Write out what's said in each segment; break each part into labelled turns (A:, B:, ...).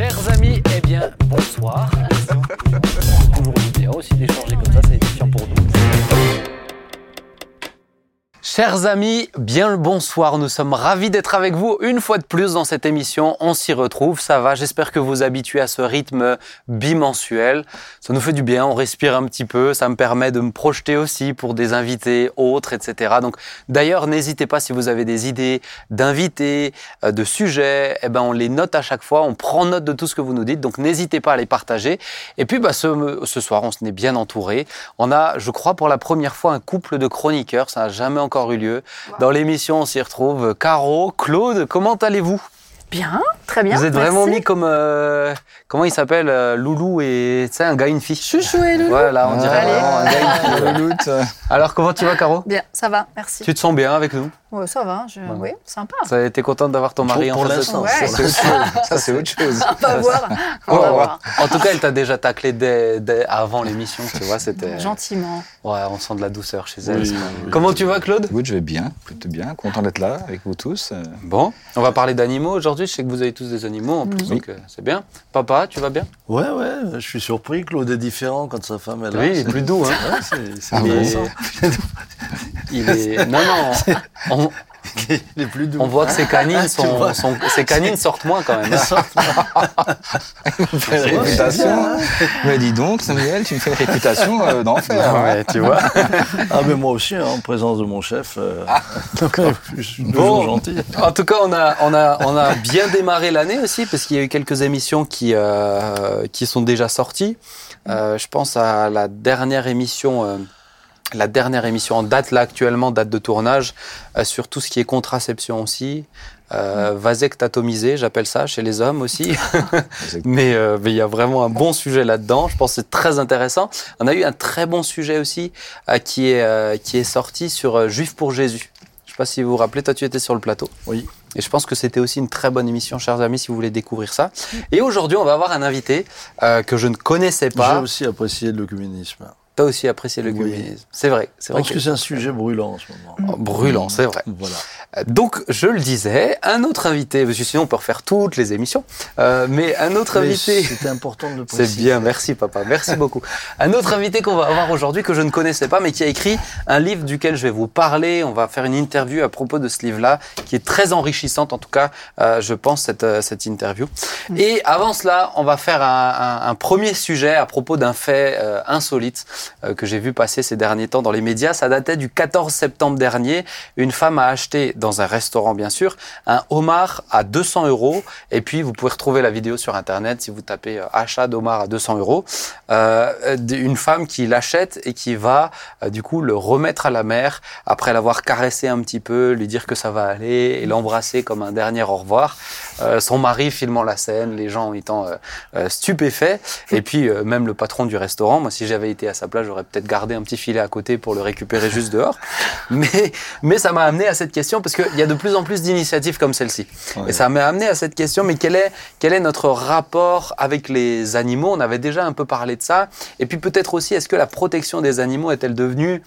A: Chers amis, eh bien, bonsoir. Chers amis, bien le bonsoir. Nous sommes ravis d'être avec vous une fois de plus dans cette émission. On s'y retrouve, ça va. J'espère que vous habituez à ce rythme bimensuel. Ça nous fait du bien, on respire un petit peu. Ça me permet de me projeter aussi pour des invités autres, etc. Donc, d'ailleurs, n'hésitez pas si vous avez des idées d'invités, euh, de sujets. Eh ben, on les note à chaque fois. On prend note de tout ce que vous nous dites. Donc, n'hésitez pas à les partager. Et puis, bah, ce, soir, on se est bien entouré. On a, je crois, pour la première fois, un couple de chroniqueurs. Ça n'a jamais encore eu lieu. Dans l'émission, on s'y retrouve. Caro, Claude, comment allez-vous?
B: Bien, très bien.
A: Vous êtes
B: merci.
A: vraiment mis comme. euh, comment il s'appelle euh, Loulou et. Tu sais, un gars et une fille.
B: Chouchou et Loulou.
A: Voilà, on dirait
B: Allez.
A: vraiment un gars et une fille. Alors, comment tu vas, Caro?
B: Bien, ça va, merci.
A: Tu te sens bien avec nous?
B: Ouais, ça va, je...
A: Ouais.
B: oui, sympa.
A: Ça, T'es contente d'avoir ton mari
C: Pour
A: en face de
C: l'instant,
A: toi
B: Ouais.
C: ça, c'est autre chose. Ça, c'est autre chose.
B: On va voir. On
A: Ouais,
B: va
A: ouais.
B: voir.
A: En tout cas, elle t'a déjà taclé dès, dès avant l'émission, tu vois, c'était...
B: Gentiment.
A: Ouais, on sent de la douceur chez elle.
C: Oui,
A: Comment tu vas, Claude?
C: Écoute, je vais bien, plutôt bien, content d'être là avec vous tous.
A: Bon, on va parler d'animaux aujourd'hui. Je sais que vous avez tous des animaux en plus,
C: Oui.
A: donc euh, c'est bien. Papa, tu vas bien?
D: Ouais, ouais, je suis surpris. Claude est différent quand sa femme est là.
A: Oui, il est plus doux, hein.
D: Ouais, c'est- c'est
C: Ah
A: est... il est- Non, non, on,
D: Plus doux.
A: on voit que ses canines,
D: Tu
A: sont,
D: vois.
A: sont- ses canines sortent moins quand même. hein.
C: une réputation. Mais dis donc, Samuel, tu me fais une réputation euh, d'enfer. hein.
A: Ouais, tu vois.
D: Ah, mais moi aussi, hein, en présence de mon chef. euh, donc, euh, je suis toujours
A: Bon.
D: gentil.
A: En tout cas, on a, on a, on a bien démarré l'année aussi, parce qu'il y a eu quelques émissions qui, euh, qui sont déjà sorties. Euh, je pense à la dernière émission, euh, la dernière émission en date, là actuellement, date de tournage, euh, sur tout ce qui est contraception aussi. Euh, vasectomisé, j'appelle ça, chez les hommes aussi. mais euh, il y a vraiment un bon sujet là-dedans. Je pense que c'est très intéressant. On a eu un très bon sujet aussi euh, qui, est, euh, qui est sorti sur euh, Juif pour Jésus. Je ne sais pas si vous vous rappelez, toi tu étais sur le plateau.
D: Oui.
A: Et je pense que c'était aussi une très bonne émission, chers amis, si vous voulez découvrir ça. Et aujourd'hui, on va avoir un invité euh, que je ne connaissais
D: J'ai
A: pas.
D: aussi apprécié le communisme.
A: Tu as aussi apprécié le
D: Oui.
A: communisme. C'est vrai, c'est vrai.
D: Parce que c'est un sujet brûlant en ce moment.
A: Oh, brûlant, c'est vrai.
D: Voilà.
A: Donc, je le disais, un autre invité, parce que sinon on peut refaire toutes les émissions, euh, mais un autre
D: Mais
A: invité.
D: C'était important de le préciser.
A: C'est bien, merci papa, merci beaucoup. Un autre invité qu'on va avoir aujourd'hui que je ne connaissais pas, mais qui a écrit un livre duquel je vais vous parler. On va faire une interview à propos de ce livre-là, qui est très enrichissante, en tout cas, euh, je pense, cette, euh, cette interview. Et avant cela, on va faire un, un- un premier sujet à propos d'un fait euh, insolite euh, que j'ai vu passer ces derniers temps dans les médias. Ça datait du 14 septembre dernier. Une femme a acheté, dans un restaurant bien sûr, un homard à 200 euros. Et puis, vous pouvez retrouver la vidéo sur Internet si vous tapez euh, achat d'homard à 200 euros. Euh, une femme qui l'achète et qui va, euh, du coup, le remettre à la mère après l'avoir caressé un petit peu, lui dire que ça va aller et l'embrasser comme un dernier au revoir. Son mari filmant la scène, les gens étant stupéfaits. Et puis, même le patron du restaurant, moi, si j'avais été à sa place, j'aurais peut-être gardé un petit filet à côté pour le récupérer juste dehors. Mais, mais ça m'a amené à cette question qu'il y a de plus en plus d'initiatives comme celle-ci.
C: Ouais.
A: Et ça m'a amené à cette question, mais quel est, quel est notre rapport avec les animaux? On avait déjà un peu parlé de ça. Et puis peut-être aussi, est-ce que la protection des animaux est-elle devenue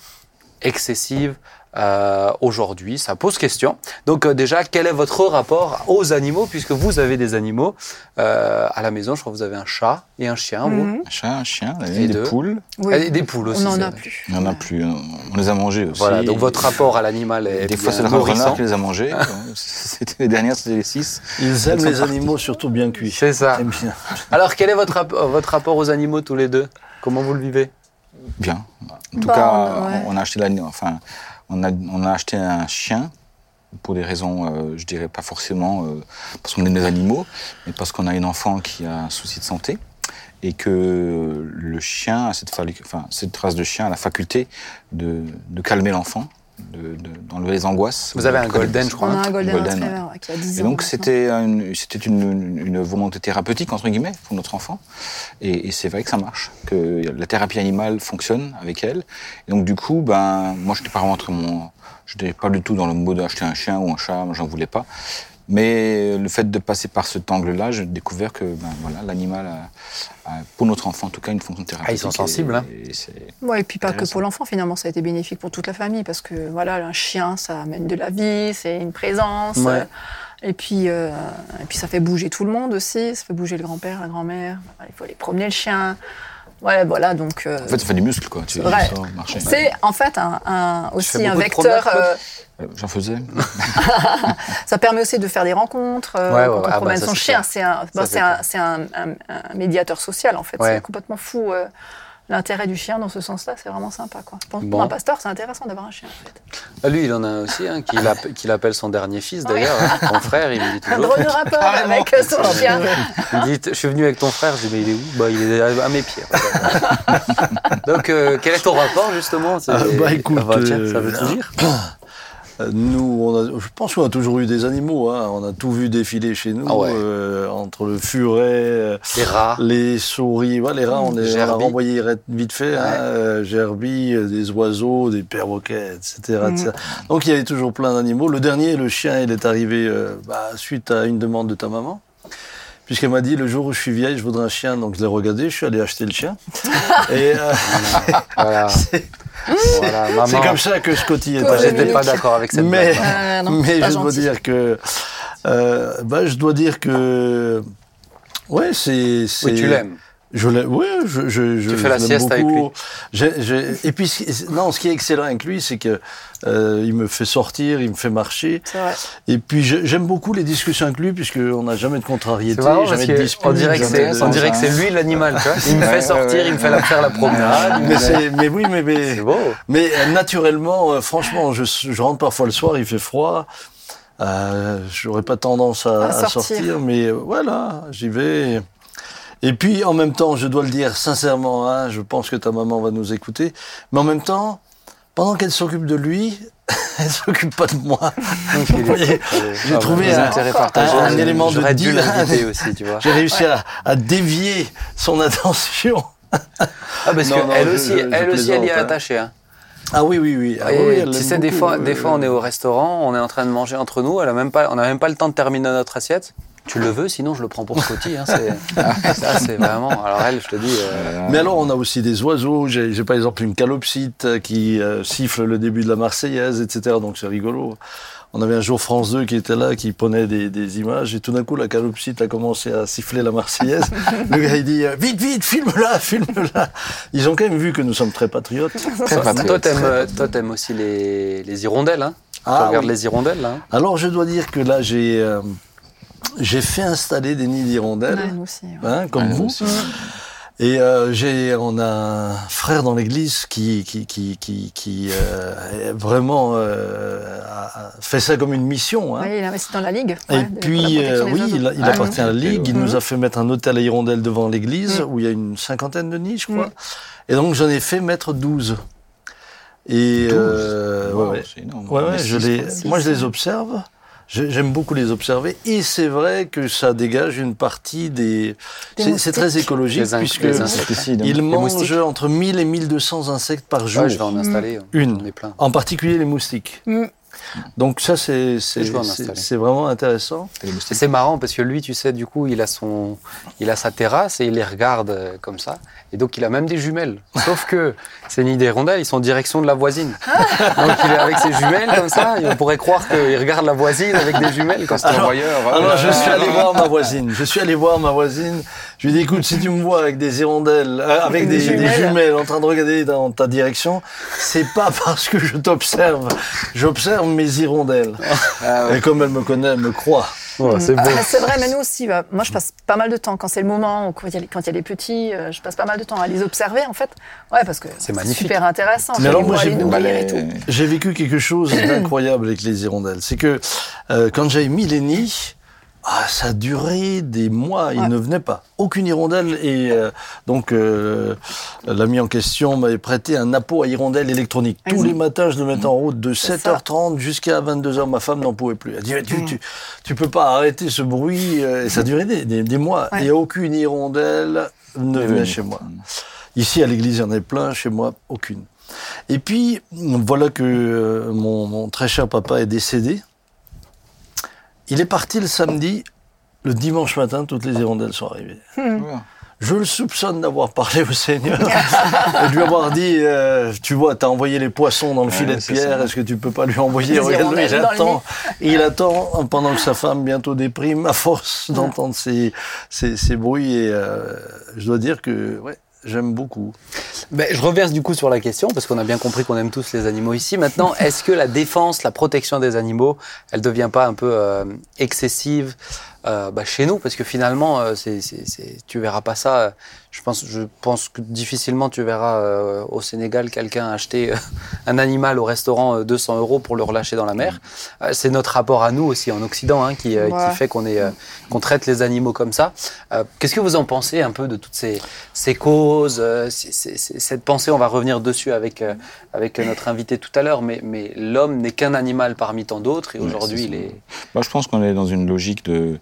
A: excessive? Euh, aujourd'hui Ça pose question. Donc euh, déjà, quel est votre rapport aux animaux, puisque vous avez des animaux euh, à la maison? Je crois que vous avez un chat et un chien, vous.
B: Mhm.
C: Un chat, un chien, on a
A: Et
C: des
A: deux.
C: poules.
B: Oui.
A: Et des poules aussi.
B: On n'en a plus.
C: Il n'y en a plus. hein. On les a mangés aussi.
A: Voilà, donc votre rapport à l'animal est
C: Des fois, c'est le renard qui les a mangés. C'était les dernières, c'était les six.
D: Ils aiment les animaux surtout bien cuits.
A: C'est ça.
D: Bien.
A: Alors, quel est votre, rap- votre rapport aux animaux tous les deux? Comment vous le vivez?
C: Bien. En tout
B: Bah,
C: cas,
B: ouais.
C: on, on a acheté l'ani- enfin, on a, acheté un chien pour des raisons, euh, je dirais pas forcément euh, parce qu'on aime les animaux, mais parce qu'on a une enfant qui a un souci de santé et que le chien, cette, cette race de chien a la faculté de calmer l'enfant, de- de- d'enlever les angoisses.
A: Vous avez un golden, je crois.
B: On a un golden,
C: Golden,
B: retriever ouais, qui a 10 ans.
C: et donc c'était une, c'était une, une volonté thérapeutique entre guillemets pour notre enfant. Et, et c'est vrai que ça marche, que la thérapie animale fonctionne avec elle. Et donc du coup, ben moi je n'étais pas vraiment très mon, je n'étais pas du tout dans le mot d'acheter un chien ou un chat, moi j'en voulais pas. Mais le fait de passer par cet angle-là, j'ai découvert que ben, voilà, l'animal a, a, pour notre enfant en tout cas, une fonction thérapeutique.
A: Ah, ils sont sensibles,
C: Et-
A: hein.
C: et c'est-
B: Ouais, et puis pas que pour l'enfant, finalement, ça a été bénéfique pour toute la famille parce que voilà, un chien, ça amène de la vie, c'est une présence.
A: Ouais.
B: euh, Et puis, euh, et puis ça fait bouger tout le monde aussi, ça fait bouger le grand-père, la grand-mère. Il faut aller promener le chien. Ouais, voilà, donc. euh,
C: En fait, ça fait du muscle, quoi. Tu sors marcher.
B: c'est en fait un, un-
A: fais
B: aussi un vecteur. euh,
C: Euh, J'en faisais.
B: ça permet aussi de faire des rencontres. euh,
A: Ouais, ouais,
B: quand
A: ouais.
B: on
A: Ah
B: promène son chien, c'est un, médiateur social en fait.
A: Ouais.
B: C'est complètement fou. L'intérêt du chien dans ce sens-là, c'est vraiment sympa. Quoi. Pour, pour
A: Bon.
B: un pasteur, c'est intéressant d'avoir un chien en fait.
A: Ah, lui, il en a un aussi, hein, qu'il appe- qu'il appelle son dernier fils d'ailleurs. hein. Ton frère, il me dit
B: Un
A: toujours.
B: drôle de rapport avec son chien.
A: Il me dit, je suis venu avec ton frère, je dis, mais il est où? Bah, il est à mes pieds. Donc, euh, quel est ton rapport justement?
D: Ah, bah, écoute,
A: Ah, bah, tiens, ça
D: euh,
A: veut tout dire.
D: Euh, Nous, on a, je pense qu'on a toujours eu des animaux. hein. On a tout vu défiler chez nous,
A: Ah ouais.
D: euh, entre le furet, euh,
A: Les rats.
D: les souris. Ouais, les rats, on, les, on a
A: Gerbille.
D: renvoyé vite fait. Hein,
A: Ouais.
D: des oiseaux, des perroquets, etc., etc. Donc il y avait toujours plein d'animaux. Le dernier, le chien, il est arrivé euh, bah, suite à une demande de ta maman. Puisqu'elle m'a dit le jour où je suis vieille, je voudrais un chien, donc je l'ai regardé, je suis allé acheter le chien. Et euh,
A: Voilà.
D: c'est
A: voilà. Maman,
D: c'est comme ça que Scotty est arrivé.
A: j'étais pas d'accord avec cette
D: Mais-
A: blague.
B: Euh, non,
D: Mais je dois dire que, euh, bah, je dois dire que, ouais, c'est, c'est.
A: Oui, tu l'aimes.
D: Je l'aime. Oui, je, je, je
A: Tu fais la
D: je
A: sieste avec
D: beaucoup.
A: lui.
D: J'ai- j'ai- et puis, non, ce qui est excellent avec lui, c'est que euh, il me fait sortir, il me fait marcher.
B: C'est vrai.
D: Et puis, je- j'aime beaucoup les discussions avec lui, puisqu'on n'a jamais de contrariété,
A: C'est marrant parce
D: jamais de dispute.
A: on dirait que
D: jamais
A: c'est,
D: de-
A: on dirait que c'est lui l'animal, tu vois. Il me fait sortir, il me fait la- faire la promenade.
D: Mais, mais oui, mais, mais,
A: C'est beau.
D: Mais euh, naturellement, euh, franchement, je, je rentre parfois le soir, il fait froid. Euh, J'aurais pas tendance à,
B: À
D: à
B: sortir.
D: sortir. mais euh, voilà, j'y vais. Et puis, en même temps, je dois le dire sincèrement, hein, je pense que ta maman va nous écouter, mais en même temps, pendant qu'elle s'occupe de lui, elle s'occupe pas de moi. J'ai
A: Ah,
D: trouvé un-
B: un-
D: un élément de deal. J'ai réussi à, à dévier son attention.
A: Ah, parce
D: Non, non,
A: qu'elle
D: je-
A: aussi,
D: je- je
A: elle aussi, elle y est
D: hein.
A: attachée. Hein.
D: Ah oui, oui, oui. Ah, oui, oui,
A: tu sais, des fois, des
D: euh,
A: fois, on est au restaurant, on est en train de manger entre nous, elle a même pas, on n'a même pas le temps de terminer notre assiette. Tu le veux, sinon je le prends pour Scotty. Hein, c'est- ça, c'est vraiment. Alors elle, je te dis. euh,
D: Mais alors, on a aussi des oiseaux. J'ai j'ai par exemple une calopsite euh, qui euh, siffle le début de la Marseillaise, etc. Donc c'est rigolo. On avait un jour France 2 qui était là, qui prenait des, des images, et tout d'un coup, la calopsite a commencé à siffler la Marseillaise. le gars, il dit euh, Vite, vite, filme-la, filme-la. Ils ont quand même vu que nous sommes très patriotes.
C: Très
A: toi,
C: patriote.
A: t'aimes, euh, toi, t'aimes aussi les, les hirondelles. Hein tu
D: Ah,
A: regardes
D: oui.
A: les hirondelles, là. hein
D: Alors, je dois dire que là, j'ai euh, j'ai fait installer des nids d'hirondelles,
B: Ouais, nous aussi. ouais.
D: hein, comme
C: Ouais,
D: vous.
C: aussi.
D: Et euh, j'ai, on a un frère dans l'église qui, qui, qui, qui, qui euh, vraiment euh, fait ça comme une mission. Hein.
B: Il investit dans la ligue.
D: Et
B: ouais,
D: puis, euh, oui, il, a- il
B: Ouais.
D: appartient à la Ligue. Il
B: Mhm.
D: nous a fait mettre un hôtel à hirondelles devant l'église,
B: Mhm.
D: où il y a une cinquantaine de nids, je crois.
B: Mhm.
D: Et donc, j'en ai fait mettre 12. Et,
C: 12.
D: euh, ouais,
C: Wow,
D: ouais.
C: c'est.
D: Ouais, je les, moi, je les observe. J'aime beaucoup les observer. Et c'est vrai que ça dégage une partie des...
B: Des
D: C'est très écologique,
A: Les inc-
D: puisque
C: Insecticides.
D: ils
A: moustiques.
D: mangent entre 1000 et 1200 insectes par jour.
A: Ouais, je vais en installer.
D: Une.
A: Est plein.
D: En particulier les moustiques.
B: Mm.
D: Donc ça, c'est c'est- vraiment intéressant.
A: C'est marrant parce que lui, tu sais, du coup, il a son, il a sa terrasse et il les regarde euh, comme ça. Et donc, il a même des jumelles. Sauf que ces nids d'hirondelles, ils sont en direction de la voisine. Donc, il est avec ses jumelles comme ça. Et on pourrait croire qu'il regarde la voisine avec des jumelles. Quand c'est
C: Un voyeur. hein.
D: Alors je suis allé voir ma voisine. Je suis allé voir ma voisine. Je lui ai dit écoute, si tu me vois avec des hirondelles, euh, avec des,
B: Des
D: des
B: jumelles.
D: jumelles. en train de regarder dans ta direction, c'est pas parce que je t'observe. J'observe mes hirondelles.
C: Ah ouais.
D: Et comme elle me connaît, elle me croit.
A: Ouais, c'est beau.
B: Ah, c'est vrai, mais nous aussi. bah, moi, je passe pas mal de temps quand c'est le moment, ou quand il y a les, quand il y a les petits, euh, je passe pas mal de temps à les observer, en fait. Ouais, parce que
A: C'est magnifique.
B: super intéressant.
D: Mais alors, moi, j'ai
B: les
D: vécu quelque chose d'incroyable avec les hirondelles. C'est que euh, quand j'avais mis les nids, ah, ça a duré des mois. Ils
B: Ouais.
D: ne venaient pas. Aucune hirondelle. Et euh, donc, euh, l'ami en question m'avait prêté un appôt à hirondelles électronique. Tous les matins, je le mettais en route de
B: C'est
D: 7h30 jusqu'à 22h. Ma femme n'en pouvait plus. Elle dit, tu, tu, tu peux pas arrêter ce bruit. euh, Et ça a duré des, des- des mois.
B: Ouais.
D: Et aucune hirondelle ne venait chez moi. Ici, à l'église, il y en avait plein. Chez moi, aucune. Et puis, voilà que euh, mon, mon très cher papa est décédé. Il est parti le samedi. Le dimanche matin, toutes les hirondelles sont arrivées.
C: Ouais.
D: Je le soupçonne d'avoir parlé au Seigneur. Et de lui avoir dit, euh, tu vois, t'as envoyé les poissons dans le
C: Ouais,
D: filet de pierre, est-ce que tu peux pas lui envoyer
B: Des
D: Regarde-le, il attend, il attend pendant que sa femme bientôt déprime à force d'entendre ces, ces, ces bruits et euh, je dois dire que ouais, j'aime beaucoup.
A: Ben, je reverse du coup sur la question, parce qu'on a bien compris qu'on aime tous les animaux ici. Maintenant, est-ce que la défense, la protection des animaux, elle devient pas un peu euh, excessive euh, bah, chez nous Parce que finalement, euh, c'est, c'est, c'est- tu verras pas ça. euh, Je pense, je pense que difficilement tu verras euh, au Sénégal quelqu'un acheter euh, un animal au restaurant euh, 200 euros pour le relâcher dans la mer. Euh, c'est notre rapport à nous aussi en Occident hein, qui, euh,
B: Ouais.
A: qui fait qu'on est, euh, qu'on traite les animaux comme ça. Euh, Qu'est-ce que vous en pensez un peu de toutes ces, ces causes, euh, ces- ces- ces- cette pensée On va revenir dessus avec, euh, avec notre invité tout à l'heure, mais, mais l'homme n'est qu'un animal parmi tant d'autres et aujourd'hui il est.
C: Moi, je pense qu'on est dans une logique de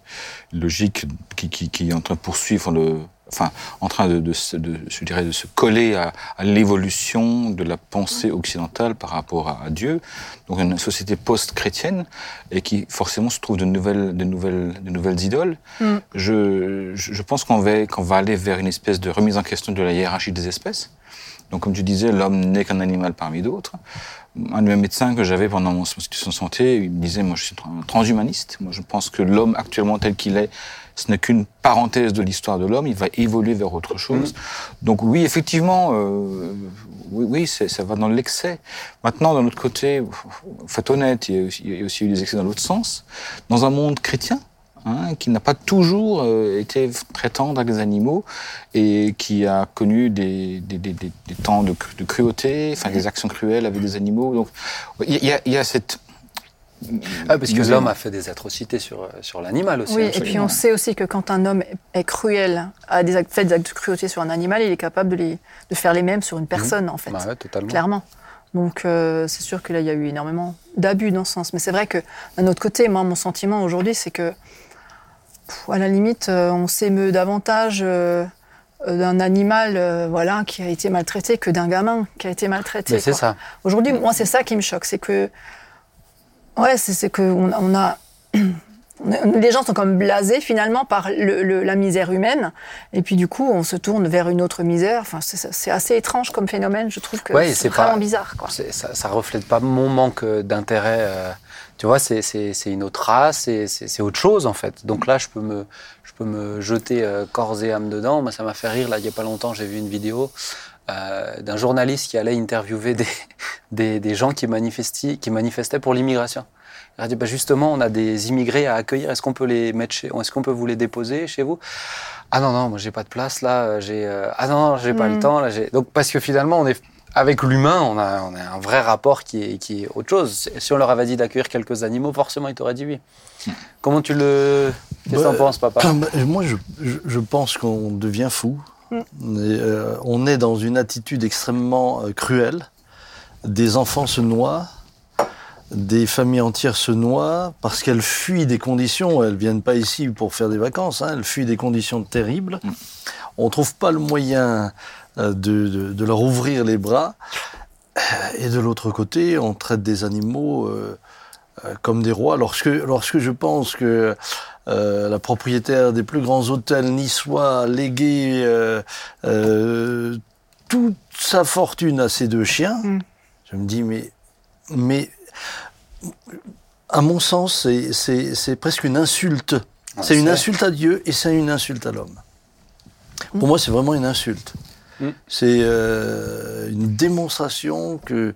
C: logique qui, qui, qui est en train de poursuivre le, enfin, en train de, de, se- de- je dirais, de se coller à, à l'évolution de la pensée occidentale par rapport à, à Dieu. Donc, une société post-chrétienne et qui forcément se trouve de nouvelles, de nouvelles, de nouvelles idoles.
B: Mm.
C: Je, je je pense qu'on va, qu'on va aller vers une espèce de remise en question de la hiérarchie des espèces. Donc, comme tu disais, l'homme n'est qu'un animal parmi d'autres. Un de mes médecins que j'avais pendant mon situation de santé, il me disait, moi je suis un transhumaniste. Moi je pense que l'homme actuellement tel qu'il est, ce n'est qu'une parenthèse de l'histoire de l'homme. Il va évoluer vers autre chose. Donc oui, effectivement, euh, oui, oui ça va dans l'excès. Maintenant, d'un autre côté, faut être honnête, il y a aussi eu des excès dans l'autre sens. Dans un monde chrétien, hein, qui n'a pas toujours euh, été très tendre avec les animaux et qui a connu des, des, des, des- des temps de, de cruauté, enfin des actions cruelles avec des animaux. Donc il y a, y a cette
A: Ah, parce que l'homme a fait des atrocités sur, euh, sur l'animal aussi.
B: Oui,
A: hein,
B: et puis
C: absolument.
B: on sait aussi que quand un homme est cruel, a des actes, fait des actes de cruauté sur un animal, il est capable de, les, de faire les mêmes sur une personne, en fait.
A: Bah ouais, totalement.
B: Clairement. Donc euh, c'est sûr que là, il y a eu énormément d'abus dans ce sens. Mais c'est vrai que d'un autre côté, moi, mon sentiment aujourd'hui, c'est que, à la limite, euh, on s'émeut davantage euh, euh, d'un animal euh, voilà, qui a été maltraité que d'un gamin qui a été maltraité.
A: C'est ça.
B: Aujourd'hui, moi, c'est ça qui me choque, c'est que, ouais, c'est que on, on a, les gens sont comme blasés finalement par le- le- la misère humaine, et puis du coup, on se tourne vers une autre misère. Enfin, c'est assez étrange comme phénomène. Je trouve que
A: Ouais,
B: c'est vraiment
A: pas-
B: bizarre, quoi.
A: Ça, ça reflète pas mon manque d'intérêt. euh, tu vois, c'est- c'est c'est une autre race, c'est- autre chose en fait. Donc là, je peux me, je peux me jeter euh, corps et âme dedans. Moi, ça m'a fait rire. Là, il y a pas longtemps, j'ai vu une vidéo euh, d'un journaliste qui allait interviewer des, des, des gens qui, manifestaient, qui manifestaient pour l'immigration. Il a dit bah justement, on a des immigrés à accueillir. Est-ce qu'on peut les mettre chez, est-ce qu'on peut vous les déposer chez vous? Ah non non, moi j'ai pas de place là. J'ai euh, ah non, non j'ai pas le temps là. j'ai- Donc parce que finalement, on est avec l'humain, on a, on a un vrai rapport qui est, qui est autre chose. Si on leur avait dit d'accueillir quelques animaux, forcément, ils t'auraient dit oui. Comment tu le. Qu'est-ce que
D: Bah,
A: t'en penses, papa?
D: Bah, Moi, je, pense qu'on devient fou.
B: Mm.
D: Et, euh, on est dans une attitude extrêmement euh, cruelle. Des enfants se noient, des familles entières se noient parce qu'elles fuient des conditions. Elles viennent pas ici pour faire des vacances. hein, elles fuient des conditions terribles.
C: Mm.
D: On trouve pas le moyen euh, de, de- de leur ouvrir les bras. Et de l'autre côté, on traite des animaux euh, euh, comme des rois. Lorsque, lorsque je pense que euh, la propriétaire des plus grands hôtels niçois a légué euh, euh, toute sa fortune à ces deux chiens,
B: Mm.
D: je me dis, mais, mais à mon sens, c'est- c'est c'est presque une insulte.
A: Ah,
D: c'est une insulte à Dieu et c'est une insulte à l'homme. Pour moi, c'est vraiment une insulte.
A: Mm.
D: C'est euh, une démonstration que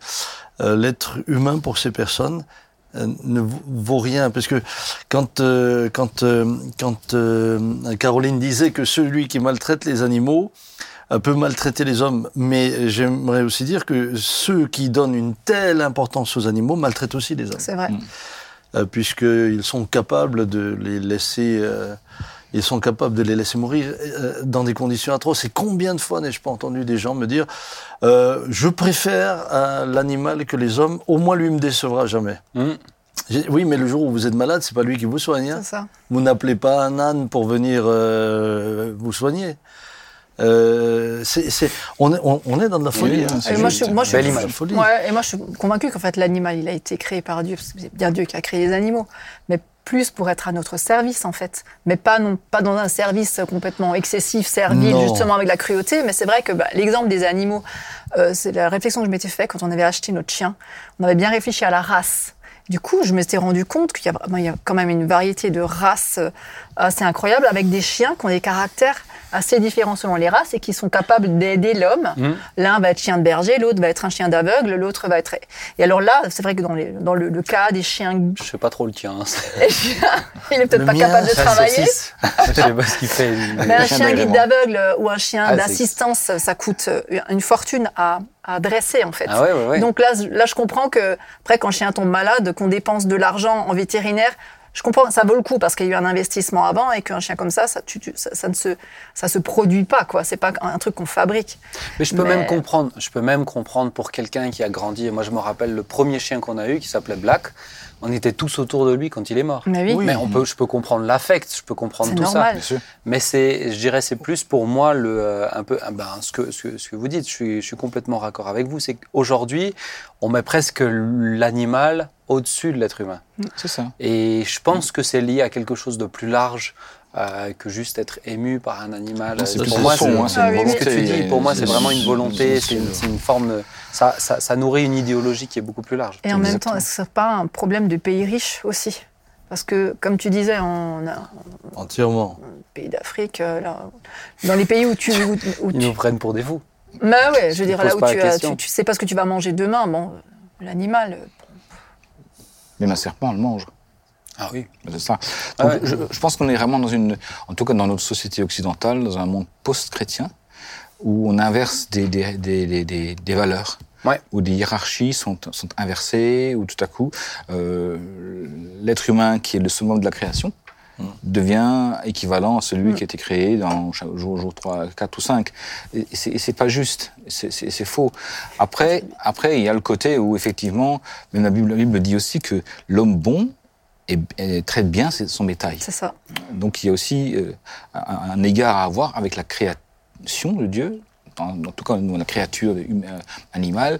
D: euh, l'être humain pour ces personnes euh, ne vaut rien. Parce que quand, quand, quand Caroline disait que celui qui maltraite les animaux peut maltraiter les hommes, mais j'aimerais aussi dire que ceux qui donnent une telle importance aux animaux maltraitent aussi les hommes
B: C'est vrai.
C: Mm.
D: euh, puisqu'ils sont capables de les laisser, euh, ils sont capables de les laisser mourir euh, dans des conditions atroces. Et combien de fois n'ai-je pas entendu des gens me dire, euh, je préfère euh, l'animal que les hommes, au moins lui me décevra jamais. J'ai- Oui, mais le jour où vous êtes malade, c'est pas lui qui vous soigne. hein.
B: Ça.
D: Vous n'appelez pas un âne pour venir euh, vous soigner. Euh, on, est, on, on est dans de la folie.
C: Oui,
D: hein.
C: c'est
B: Et moi, je, moi, je,
A: Belle
B: je-
A: image.
D: Folie.
B: Ouais, et moi, je suis convaincue qu'en fait, l'animal, il a été créé par Dieu, parce que c'est bien Dieu qui a créé les animaux. Mais plus pour être à notre service en fait, mais pas non pas dans un service complètement excessif, servile
D: Non.
B: justement avec la cruauté. Mais c'est vrai que bah, l'exemple des animaux, euh, c'est la réflexion que je m'étais fait quand on avait acheté notre chien. On avait bien réfléchi à la race. Du coup, je m'étais rendu compte qu'il y, a il y a quand même une variété de races euh, assez incroyable avec des chiens qui ont des caractères assez différents selon les races et qui sont capables d'aider l'homme.
A: Mhm.
B: L'un va être chien de berger, l'autre va être un chien d'aveugle, l'autre va être. Et alors là, c'est vrai que dans, les- dans le, le cas des chiens,
A: Je sais pas trop le tien. hein.
B: il est peut-être pas
D: mien,
B: capable de travailler.
A: saucisse. je sais pas ce qu'il fait. lui.
B: Mais un
C: chien
B: guide d'aveugle ou un chien
A: Ah,
B: d'assistance, ça coûte euh, une fortune à, à dresser en fait.
A: Ah ouais, ouais, ouais.
B: Donc là, je- là, je comprends que après, quand le chien tombe malade, qu'on dépense de l'argent en vétérinaire, je comprends, ça vaut le coup parce qu'il y a eu un investissement avant et qu'un chien comme ça, ça, tu- tu- ça, ça ne se, ça se produit pas quoi. C'est pas un truc qu'on fabrique.
A: Mais je peux
B: Mais-
A: même comprendre. Je peux même comprendre pour quelqu'un qui a grandi. Et moi, je me rappelle le premier chien qu'on a eu, qui s'appelait Black. On était tous autour de lui quand il est mort.
B: Mais oui,
D: Oui.
A: Mais on peut, je peux comprendre l'affect, je peux comprendre tout
B: normal.
C: Bien sûr.
A: Mais c'est, je dirais, c'est plus pour moi le, euh, un peu, ah ben, ce que, ce que, ce que vous dites. Je suis, je suis complètement raccord avec vous. C'est qu'aujourd'hui, on met presque l'animal au-dessus de l'être humain.
C: C'est ça.
A: Et je pense que c'est lié à quelque chose de plus large euh, que juste être ému par un animal.
C: C'est
A: Euh,
C: plus
A: pour moi,
C: son,
A: c'est
C: hein, c'est
B: Ah
C: une
B: oui,
A: ce que tu dis. Pour moi, c'est vraiment une volonté.
D: c'est-
A: une, c'est une forme. de- ça, ça, ça nourrit une idéologie qui est beaucoup plus large.
B: Et en même temps, est-ce que c'est pas un problème de pays riches aussi? Parce que, comme tu disais, on a
D: Entièrement.
B: pays d'Afrique, euh, là, dans les pays où tu, où, où
A: Ils
B: tu
A: nous prennent pour des fous.
B: Bah ouais, je veux dire, là où tu, as, tu, tu sais pas ce que tu vas manger demain, bon, l'animal.
C: Même un serpent, on le mange.
A: Ah oui.
C: C'est ça.
A: Ah ouais.
C: je, je pense qu'on est vraiment dans une, en tout cas dans notre société occidentale, dans un monde post-chrétien, où on inverse des, des, des, des, des- des valeurs,
A: Ouais.
C: où des hiérarchies sont, sont inversées, où tout à coup, euh, l'être humain, qui est le summum de la création, devient équivalent à celui qui a été créé dans chaque jour, jour 3, 4 ou 5. Et c'est pas juste, c'est- faux. Après, après, il y a le côté où, effectivement, même la Bible, la Bible dit aussi que l'homme bon et, et traite bien son bétail.
B: C'est ça.
C: Donc il y a aussi euh, un, un égard à avoir avec la création de Dieu, en, en tout cas nous, la créature humaine, euh, animale.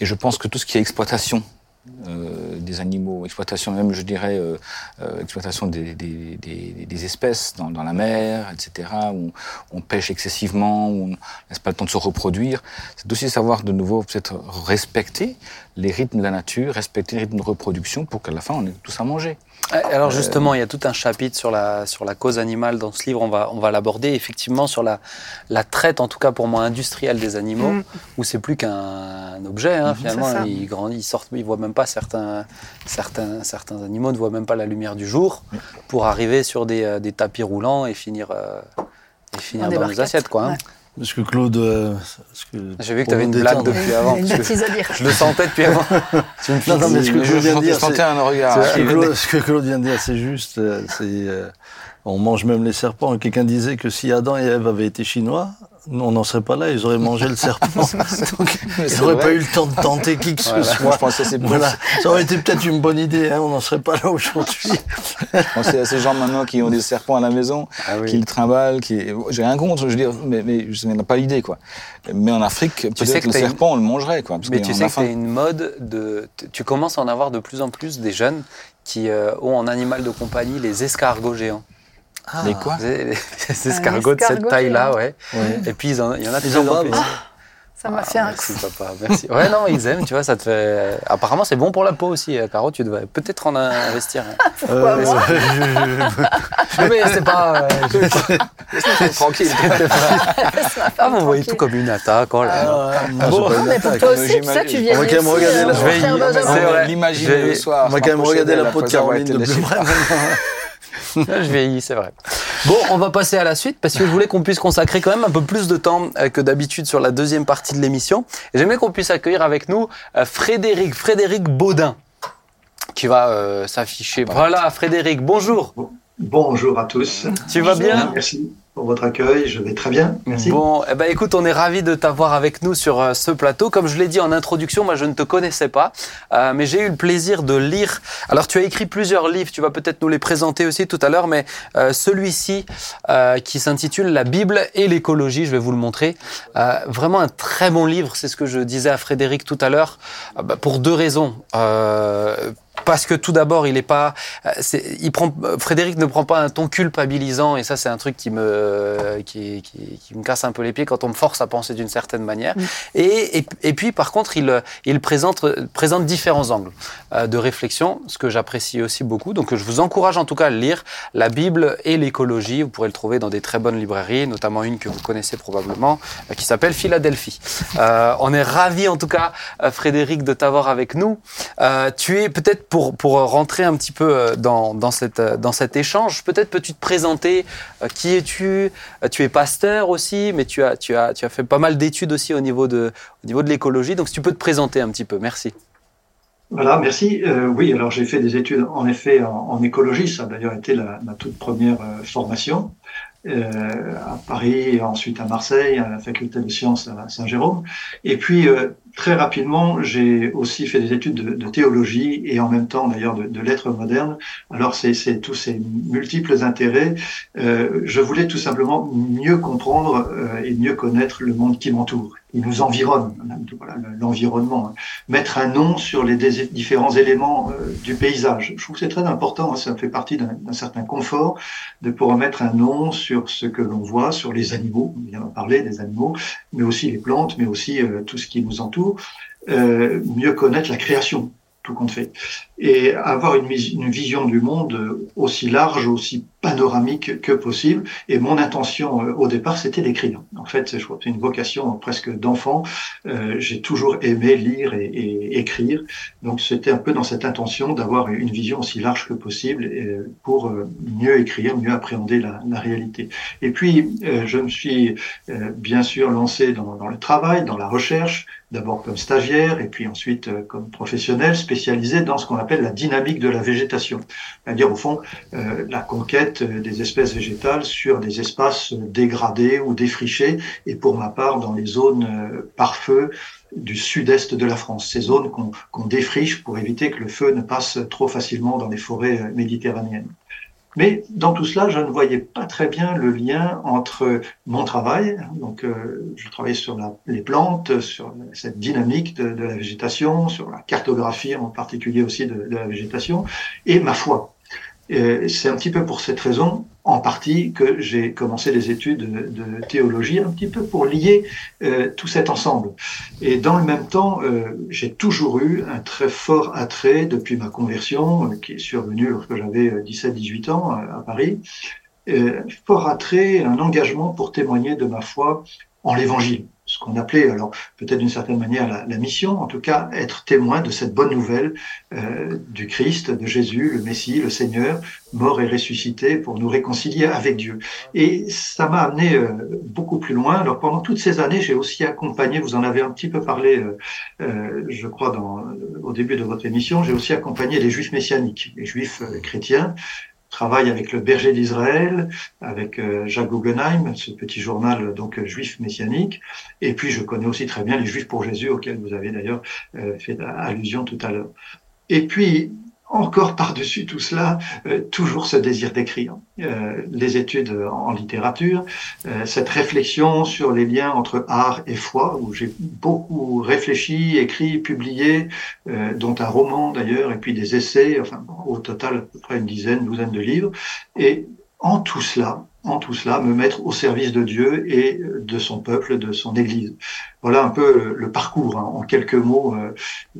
C: Et je pense que tout ce qui est exploitation euh, des animaux, exploitation même, je dirais, euh, euh, exploitation des, des, des, des espèces dans, dans la mer, etc., où on, pêche excessivement, où on laisse pas le temps de se reproduire. C'est aussi savoir de nouveau peut-être respecter les rythmes de la nature, respecter les rythmes de reproduction pour qu'à la fin on ait tous à manger.
A: Euh, Alors justement, il y a tout un chapitre sur la, sur la cause animale dans ce livre, on va, on va l'aborder effectivement sur la, la traite, en tout cas pour moi, industrielle des animaux,
B: Mm.
A: où c'est plus qu'un objet, hein, finalement,
B: C'est ça.
A: ils grandissent, ils sortent, ils voient même pas certains, certains, certains animaux ne voient même pas la lumière du jour pour arriver sur des, euh, des tapis roulants et finir, euh, et finir
B: Dans barquettes.
A: assiettes, quoi. hein.
B: Ouais.
D: Parce que Claude. euh,
A: J'ai vu que tu avais une blague depuis avant.
B: Une
A: parce que
B: bêtise à dire.
A: je le sentais depuis avant. Tu me
D: Non, non, mais ce que
C: je,
D: je viens de
C: je
D: dire,
C: sentais
D: c'est-
C: un regard.
D: Ce que,
A: Ah,
D: Claude, ce que Claude vient de dire, c'est juste. euh, c'est, euh, on mange même les serpents. Quelqu'un disait que si Adam et Ève avaient été chinois, on n'en serait pas là, ils auraient mangé le serpent. Donc, ils
C: c'est
D: n'auraient pas eu le temps de tenter qui que ce
A: Voilà.
D: Soit.
C: je pensais à ces,
D: Voilà. Ça aurait été peut-être une bonne idée, hein, on n'en serait pas là aujourd'hui.
C: je pensais à ces gens maintenant qui ont des serpents à la maison,
A: Ah oui.
C: qui le trimballent, qui. J'ai rien contre, je veux dire, mais, mais je n'ai pas l'idée, quoi. Mais en Afrique,
A: sais
C: peut-être
A: que
C: le
A: une-
C: serpent, on le mangerait, quoi. Parce
A: Mais tu
C: a
A: sais que c'est une mode de. Tu commences à en avoir de plus en plus des jeunes qui euh, ont en animal de compagnie les escargots géants.
C: Les quoi
A: Les, les escargots de cette taille-là, ouais.
D: Ouais.
A: Et puis il y en a
D: Ils en
A: plus.
D: hein.
B: Ça m'a
A: Ah,
B: fait un
A: merci papa, merci. Ouais non, ils aiment, tu vois, ça te fait. Apparemment c'est bon pour la peau aussi, euh, Caro, tu devrais peut-être en investir. hein.
B: Pourquoi
D: Euh,
B: moi
A: Non, mais c'est pas. euh,
C: Tranquille.
A: ah, vous voyez tout comme une attaque, oh là là.
D: Ah,
C: Ah,
D: bon,
C: c'est pas une
B: Mais pour toi aussi, tu sais, tu viens
D: On va quand même regarder la-
A: Je vais.
C: L'imaginer
A: Je vais-
C: le soir.
D: on va quand même regarder la peau de Caroline de
A: Je vieillis, c'est vrai. Bon, on va passer à la suite parce que je voulais qu'on puisse consacrer quand même un peu plus de temps euh, que d'habitude sur la deuxième partie de l'émission. Et j'aimerais qu'on puisse accueillir avec nous euh, Frédéric, Frédéric Baudin, qui va euh, s'afficher. Voilà, Frédéric, bonjour.
E: Bonjour à tous.
A: Tu vas bien?
E: Merci pour votre accueil. Je vais très bien. Merci.
A: Bon, eh ben écoute, on est ravi de t'avoir avec nous sur euh, ce plateau. Comme je l'ai dit en introduction, moi je ne te connaissais pas, euh, mais j'ai eu le plaisir de lire. Alors tu as écrit plusieurs livres, tu vas peut-être nous les présenter aussi tout à l'heure, mais euh, celui-ci qui s'intitule La Bible et l'écologie, je vais vous le montrer. Vraiment un très bon livre, c'est ce que je disais à Frédéric tout à l'heure, bah, pour deux raisons. Parce que tout d'abord, il est pas, euh, il prend, Frédéric ne prend pas un ton culpabilisant, et ça, c'est un truc qui me, qui, qui, qui, me casse un peu les pieds quand on me force à penser d'une certaine manière. Et, et, et, puis, par contre, il, il présente, présente différents angles euh, de réflexion, ce que j'apprécie aussi beaucoup. Donc, je vous encourage en tout cas à lire la Bible et l'écologie. Vous pourrez le trouver dans des très bonnes librairies, notamment une que vous connaissez probablement, euh, qui s'appelle Philadelphie. Euh, on est ravi en tout cas, Frédéric, de t'avoir avec nous. tu es peut-être pour, pour rentrer un petit peu dans, dans, cette, dans cet échange, peut-être peux-tu te présenter Qui es-tu? Tu es pasteur aussi, mais tu as, tu as, tu as fait pas mal d'études aussi au niveau de, au niveau de l'écologie. Donc, si tu peux te présenter un petit peu. Merci.
E: Voilà, merci. Euh, oui, alors j'ai fait des études en effet en, écologie. Ça a d'ailleurs été ma toute première euh, formation euh, à Paris, ensuite à Marseille, à la faculté de sciences à Saint-Jérôme. Et puis euh, très rapidement, j'ai aussi fait des études de, théologie et en même temps d'ailleurs de, de, lettres modernes. Alors c'est tous ces multiples intérêts. Euh, je voulais tout simplement mieux comprendre euh, et mieux connaître le monde qui m'entoure, qui nous environne, l'environnement. Hein. Mettre un nom sur les différents éléments euh, du paysage. Je trouve que c'est très important. Hein, ça fait partie d'un certain confort de pouvoir mettre un nom sur ce que l'on voit, sur les animaux. On vient de parler des animaux, mais aussi les plantes, mais aussi euh, tout ce qui nous entoure euh, mieux connaître la création, tout compte fait, et avoir une, une, vision du monde aussi large, aussi panoramique que possible. Et mon intention euh, au départ, c'était d'écrire. En fait, je crois que c'est une vocation presque d'enfant. Euh, J'ai toujours aimé lire et, et écrire, donc c'était un peu dans cette intention d'avoir une vision aussi large que possible euh, pour mieux écrire, mieux appréhender la, la réalité. Et puis, je me suis bien sûr lancé dans, dans le travail, dans la recherche d'abord comme stagiaire et puis ensuite euh, comme professionnel spécialisé dans ce qu'on appelle la dynamique de la végétation, c'est-à-dire au fond euh, la conquête euh, des espèces végétales sur des espaces dégradés ou défrichés et pour ma part dans les zones par feu du sud-est de la France, ces zones qu'on défriche pour éviter que le feu ne passe trop facilement dans les forêts méditerranéennes. Mais dans tout cela, je ne voyais pas très bien le lien entre mon travail, donc euh, je travaillais sur la, les plantes, sur cette dynamique de, de, la végétation, sur la cartographie en particulier aussi de, de la végétation, et ma foi. C'est un petit peu pour cette raison, en partie, que j'ai commencé les études de, théologie, un petit peu pour lier euh, tout cet ensemble. Et dans le même temps, euh, j'ai toujours eu un très fort attrait depuis ma conversion, euh, qui est survenue lorsque j'avais 17-18 ans à Paris, fort attrait, un engagement pour témoigner de ma foi en l'Évangile qu'on appelait alors peut-être d'une certaine manière la, mission, en tout cas être témoin de cette bonne nouvelle euh, du Christ, de Jésus, le Messie, le Seigneur, mort et ressuscité pour nous réconcilier avec Dieu. Et ça m'a amené euh, beaucoup plus loin. Alors pendant toutes ces années, j'ai aussi accompagné, vous en avez un petit peu parlé, euh, euh je crois, dans, au début de votre émission, j'ai aussi accompagné les Juifs messianiques, les Juifs chrétiens, travaille avec le Berger d'Israël, avec euh, Jacques Guggenheim, ce petit journal donc juif messianique. Et puis je connais aussi très bien les Juifs pour Jésus, auxquels vous avez d'ailleurs euh, fait allusion tout à l'heure. Et puis encore par-dessus tout cela, euh, toujours ce désir d'écrire, euh, les études en littérature, euh, cette réflexion sur les liens entre art et foi, où j'ai beaucoup réfléchi, écrit, publié, dont un roman d'ailleurs, et puis des essais, enfin au total à peu près une dizaine, douzaine de livres, et en tout cela, en tout cela, me mettre au service de Dieu et de son peuple, de son Église. Voilà un peu le parcours, hein, en quelques mots,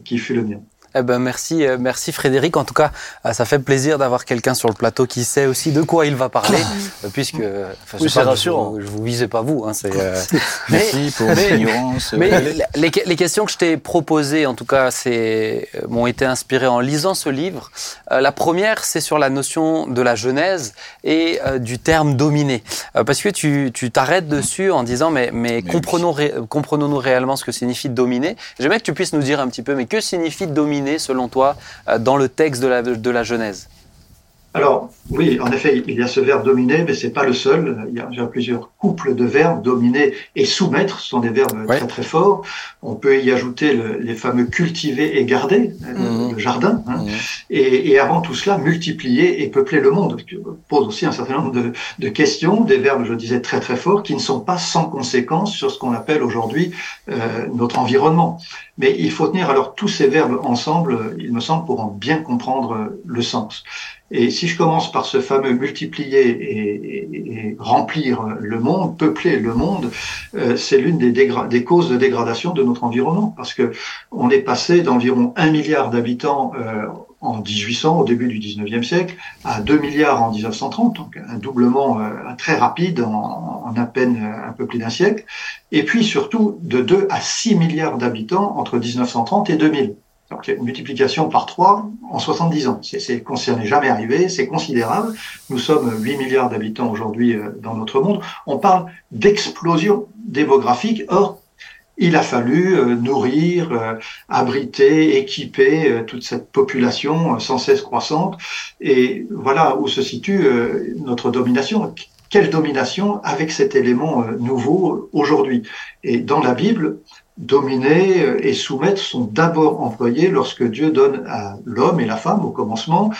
E: qui fut le mien.
A: Eh ben merci, euh, merci Frédéric. En tout cas, euh, ça fait plaisir d'avoir quelqu'un sur le plateau qui sait aussi de quoi il va parler, euh, puisque
D: enfin, oui, c'est rassurant.
A: Je, vous, vous visais pas vous. Hein,
C: merci pour l'ignorance.
A: Mais les, les, questions que je t'ai proposées, en tout cas, c'est m'ont été inspirées en lisant ce livre. la première, c'est sur la notion de la Genèse et du terme dominer, parce que tu, tu t'arrêtes dessus en disant mais mais, mais comprenons ré, comprenons-nous réellement ce que signifie dominer. J'aimerais que tu puisses nous dire un petit peu mais que signifie dominer selon toi, euh, dans le texte de la, de la Genèse
E: Alors, oui, en effet, il y a ce verbe dominer, mais c'est pas le seul. Il y, a, il y a, plusieurs couples de verbes. Dominer et soumettre ce sont des verbes
A: Ouais.
E: très très forts. On peut y ajouter le- les fameux cultiver et garder, euh,
A: Mhm.
E: le jardin. hein.
D: Mhm.
E: Et, et avant tout cela, multiplier et peupler le monde. Pose aussi un certain nombre de, de questions, des verbes, je disais, très très forts, qui ne sont pas sans conséquence sur ce qu'on appelle aujourd'hui euh, notre environnement. Mais il faut tenir alors tous ces verbes ensemble, il me semble, pour en bien comprendre le sens. Et si je commence par ce fameux multiplier et, remplir le monde, peupler le monde, euh, c'est l'une des, des causes de dégradation de notre environnement, parce que on est passé d'environ un milliard d'habitants euh, en 1800, au début du 19e siècle, à 2 milliards en 1930, donc un doublement euh, très rapide en, en à peine euh, un peu plus d'un siècle, et puis surtout de 2 à 6 milliards d'habitants entre 1930 et 2000. Donc il y a une multiplication par 3 en 70 ans. C'est, n'est jamais arrivé, c'est considérable. Nous sommes 8 milliards d'habitants aujourd'hui euh, dans notre monde. On parle d'explosion démographique. Or, il a fallu euh, nourrir, euh, abriter, équiper toute cette population sans cesse croissante. Et voilà où se situe notre domination. Quelle domination avec cet élément nouveau aujourd'hui? Et dans la Bible, dominer euh, et soumettre sont d'abord employés lorsque Dieu donne à l'homme et la femme au commencement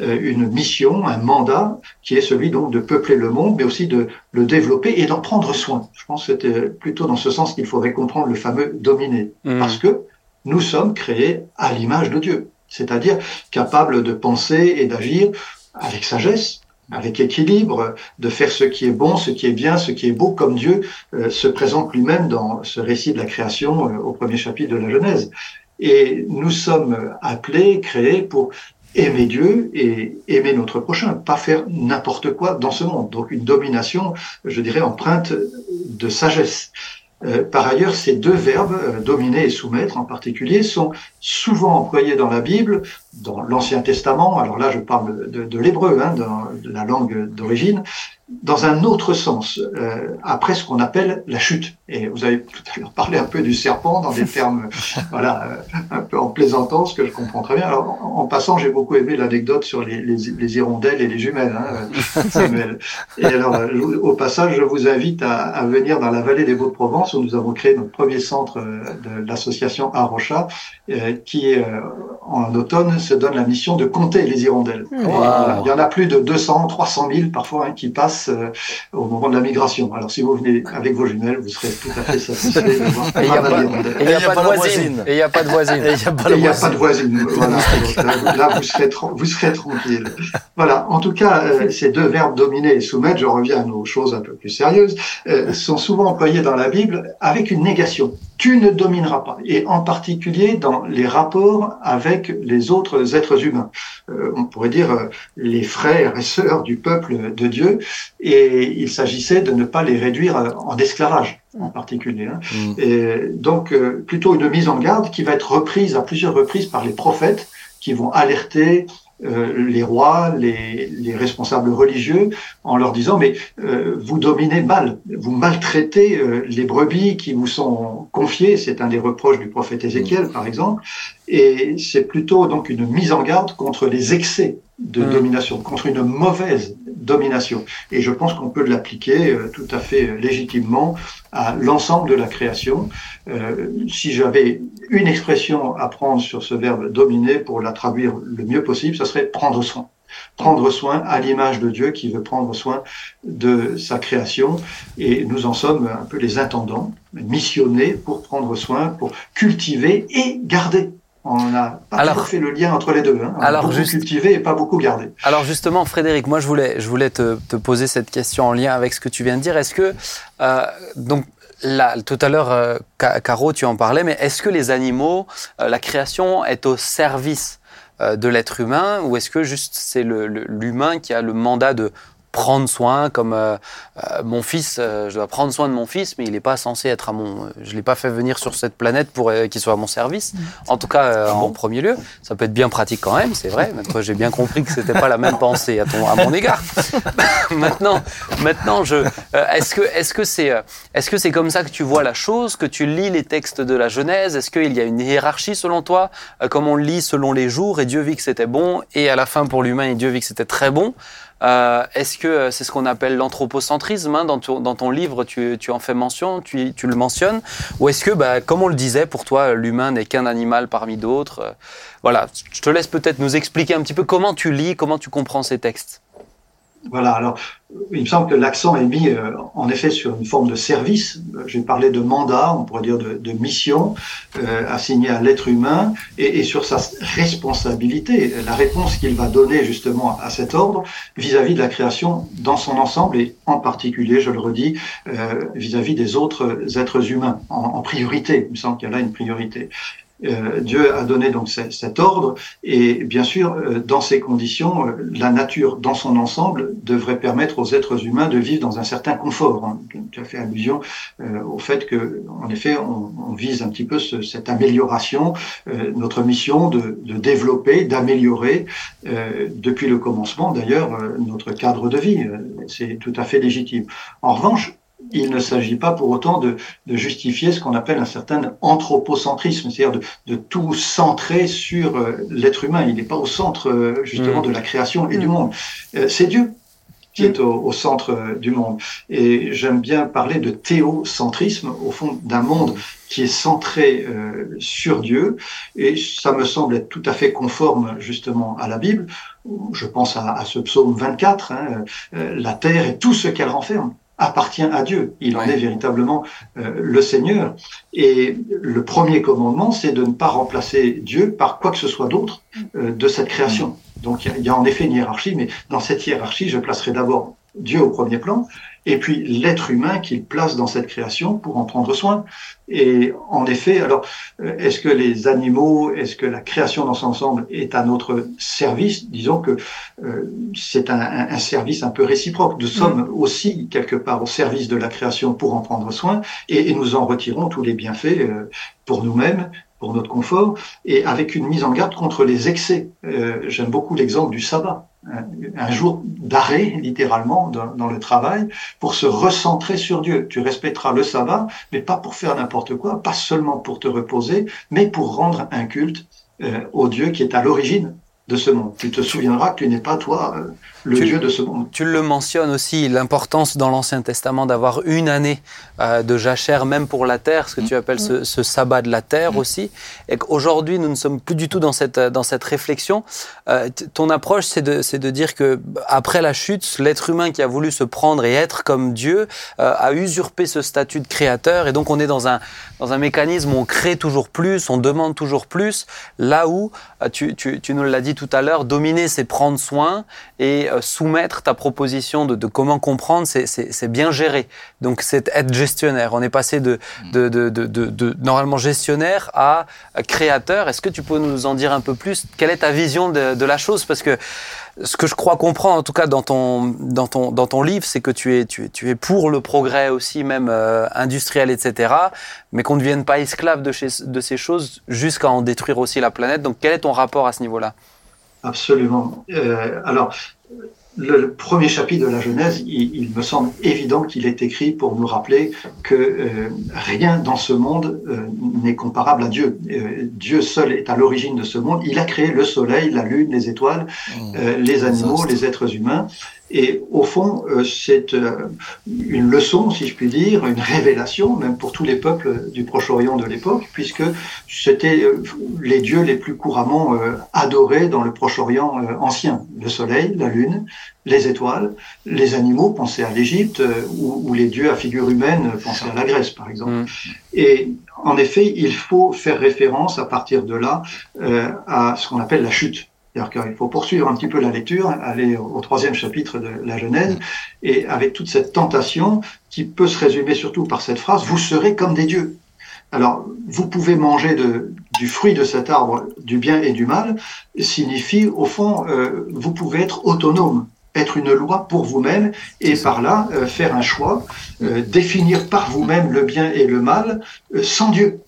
E: euh, une mission, un mandat qui est celui donc de peupler le monde, mais aussi de le développer et d'en prendre soin. Je pense que c'était plutôt dans ce sens qu'il faudrait comprendre le fameux dominer,
A: Mhm.
E: parce que nous sommes créés à l'image de Dieu, c'est-à-dire capables de penser et d'agir avec sagesse, avec équilibre, de faire ce qui est bon, ce qui est bien, ce qui est beau, comme Dieu euh, se présente lui-même dans ce récit de la création euh, au premier chapitre de la Genèse. Et nous sommes appelés, créés pour aimer Dieu et aimer notre prochain, pas faire n'importe quoi dans ce monde. Donc une domination, je dirais, empreinte de sagesse. Euh, par ailleurs, ces deux verbes, euh, dominer et soumettre en particulier, sont souvent employés dans la Bible, dans l'Ancien Testament, alors là je parle de, l'hébreu, hein, la langue d'origine, dans un autre sens, euh, après ce qu'on appelle la chute. Et vous avez tout à l'heure parlé un peu du serpent dans des termes, voilà, euh, un peu en plaisantant, ce que je comprends très bien. Alors, en, en passant, j'ai beaucoup aimé l'anecdote sur les, les, les, hirondelles et les jumelles, hein, Samuel. Et alors, euh, au passage, je vous invite à, à venir dans la vallée des Beaux-de-Provence, où nous avons créé notre premier centre euh, de l'association Arrocha, euh, qui, euh, en automne, se donne la mission de compter les hirondelles.
A: Wow.
E: Il y en a plus de 200, 300 000 parfois hein, qui passent euh, au moment de la migration. Alors si vous venez avec vos jumelles, vous serez tout à fait satisfait de voir
A: Et il n'y a,
E: pas
A: de voisine. Et il n'y a pas de voisine.
D: Et il n'y a pas
E: de voisine. Voilà. Donc, là, vous serez, vous serez tranquille. Voilà. En tout cas, euh, ces deux verbes dominer et soumettre, je reviens à nos choses un peu plus sérieuses, euh, sont souvent employés dans la Bible avec une négation. Tu ne domineras pas. Et en particulier dans les rapports avec les autres êtres humains. Euh, on pourrait dire euh, les frères et sœurs du peuple de Dieu. Et il s'agissait de ne pas les réduire euh, en esclavage en particulier. hein.
D: Mm.
E: Et donc euh, plutôt une mise en garde qui va être reprise à plusieurs reprises par les prophètes qui vont alerter euh, les rois, les, les responsables religieux, en leur disant mais euh, vous dominez mal, vous maltraitez euh, les brebis qui vous sont confiées. C'est un des reproches du prophète Ézéchiel, par exemple. Et c'est plutôt donc une mise en garde contre les excès de
A: Mm.
E: domination, contre une mauvaise domination. Et je pense qu'on peut l'appliquer euh, tout à fait légitimement à l'ensemble de la création. Euh, si j'avais une expression à prendre sur ce verbe dominer pour la traduire le mieux possible, ça serait prendre soin. Prendre soin à l'image de Dieu qui veut prendre soin de sa création. Et nous en sommes un peu les intendants, missionnés pour prendre soin, pour cultiver et garder. On n'a pas
A: Alors-
E: fait le lien entre les deux. Hein. On a
A: Alors,
E: beaucoup
A: juste-
E: cultivé et pas beaucoup gardé.
A: Alors justement, Frédéric, moi je voulais, je voulais te, te poser cette question en lien avec ce que tu viens de dire. Est-ce que, euh, donc, là, tout à l'heure, euh, Ca- Caro, tu en parlais, mais est-ce que les animaux, euh, la création est au service de l'être humain ou est-ce que juste c'est l'humain qui a le mandat de prendre soin, comme euh, euh, mon fils, je dois prendre soin de mon fils, mais il n'est pas censé être à mon. je l'ai pas fait venir sur cette planète pour qu'il soit à mon service. En tout cas, en premier lieu, ça peut être bien pratique quand même, c'est vrai. Maintenant, j'ai bien compris que c'était pas la même pensée à, ton, à mon égard. maintenant, maintenant, je. est-ce que, est-ce que c'est, est-ce que c'est comme ça que tu vois la chose, que tu lis les textes de la Genèse? Est-ce qu'il y a une hiérarchie selon toi, comme on le lit selon les jours, et Dieu vit que c'était bon, et à la fin pour l'humain, Dieu vit que c'était très bon? Euh, est-ce que euh, c'est ce qu'on appelle l'anthropocentrisme hein, dans, ton, livre, tu, en fais mention, tu, le mentionnes Ou est-ce que, bah, comme on le disait, pour toi, l'humain n'est qu'un animal parmi d'autres euh, Voilà, je te laisse peut-être nous expliquer un petit peu comment tu lis, comment tu comprends ces textes.
E: Voilà, alors il me semble que l'accent est mis euh, en effet sur une forme de service. J'ai parlé de mandat, on pourrait dire de, de mission euh, assignée à l'être humain et, et, sur sa responsabilité, la réponse qu'il va donner justement à cet ordre vis-à-vis de la création dans son ensemble et en particulier, je le redis, euh, vis-à-vis des autres êtres humains en, en priorité. Il me semble qu'il y a là une priorité. Euh, Dieu a donné donc cet ordre et bien sûr, euh, dans ces conditions, euh, la nature dans son ensemble devrait permettre aux êtres humains de vivre dans un certain confort. Hein. Tu as fait allusion au fait que, en effet, on, on vise un petit peu ce, cette amélioration, notre mission de, de développer, d'améliorer depuis le commencement d'ailleurs notre cadre de vie. C'est tout à fait légitime. En revanche, il ne s'agit pas pour autant de, justifier ce qu'on appelle un certain anthropocentrisme, c'est-à-dire de, tout centrer sur euh, l'être humain. Il n'est pas au centre euh, justement mm. de la création et du mm. monde. Euh, c'est Dieu qui est au, centre du monde. Et j'aime bien parler de théocentrisme, au fond, d'un monde qui est centré sur Dieu. Et ça me semble être tout à fait conforme justement à la Bible. Je pense à, ce psaume 24, hein, la terre et tout ce qu'elle renferme appartient à Dieu. Il en est véritablement euh, le Seigneur. Et le premier commandement, c'est de ne pas remplacer Dieu par quoi que ce soit d'autre euh, de cette création. Donc il y, a en effet une hiérarchie, mais dans cette hiérarchie, je placerai d'abord Dieu au premier plan, et puis l'être humain qu'il place dans cette création pour en prendre soin. Et en effet, alors, euh, est-ce que les animaux, est-ce que la création dans son ensemble est à notre service? Disons que euh, c'est un, un, service un peu réciproque. Nous sommes mm. aussi quelque part au service de la création pour en prendre soin, et, et nous en retirons tous les bienfaits euh, pour nous-mêmes pour notre confort, et avec une mise en garde contre les excès. Euh, J'aime beaucoup l'exemple du sabbat un jour d'arrêt, littéralement, dans, le travail, pour se recentrer sur Dieu. Tu respecteras le sabbat, mais pas pour faire n'importe quoi, pas seulement pour te reposer, mais pour rendre un culte euh, au Dieu qui est à l'origine de ce monde. Tu te souviendras que tu n'es pas toi euh, le Dieu de ce monde.
A: Tu le mentionnes aussi, l'importance dans l'Ancien Testament d'avoir une année euh, de jachère, même pour la terre, ce que tu appelles ce, ce sabbat de la terre aussi. Et qu'aujourd'hui, nous ne sommes plus du tout dans cette, dans cette réflexion. Euh, ton approche, c'est de, de dire que après la chute, l'être humain qui a voulu se prendre et être comme Dieu euh, a usurpé ce statut de créateur. Et donc, on est dans un, dans un mécanisme où on crée toujours plus, on demande toujours plus, là où, tu, tu, tu nous l'as dit tout à l'heure, dominer, c'est prendre soin et euh, soumettre ta proposition de, comment comprendre, c'est bien gérer. Donc c'est être gestionnaire. On est passé de, de, normalement gestionnaire à créateur. Est-ce que tu peux nous en dire un peu plus? Quelle est ta vision de, la chose? Parce que ce que je crois comprendre, en tout cas dans ton, dans ton, dans ton livre, c'est que tu es, tu, es, tu es pour le progrès aussi, même euh, industriel, etc., mais qu'on ne devienne pas esclave de, de ces choses jusqu'à en détruire aussi la planète. Donc quel est ton rapport à ce niveau-là?
E: Absolument. Euh, alors, le premier chapitre de la Genèse, il, me semble évident qu'il est écrit pour nous rappeler que euh, rien dans ce monde euh, n'est comparable à Dieu. Euh, Dieu seul est à l'origine de ce monde. Il a créé le soleil, la lune, les étoiles, mmh. les animaux, les êtres humains. Et au fond, euh, c'est euh, une leçon, si je puis dire, une révélation, même pour tous les peuples du Proche-Orient de l'époque, puisque c'était euh, les dieux les plus couramment adorés dans le Proche-Orient ancien. Le soleil, la lune, les étoiles, les animaux, pensez à l'Égypte, ou, les dieux à figure humaine, pensez à la Grèce, par exemple. Mm. Et en effet, il faut faire référence à partir de là à ce qu'on appelle la chute. C'est-à-dire qu'il faut poursuivre un petit peu la lecture, aller au troisième chapitre de la Genèse, et avec toute cette tentation qui peut se résumer surtout par cette phrase, vous serez comme des dieux. Alors, vous pouvez manger de, du fruit de cet arbre du bien et du mal, signifie, au fond, euh, vous pouvez être autonome. être une loi pour vous-même et par là euh, faire un choix, euh, définir par vous-même le bien et le mal euh, sans Dieu.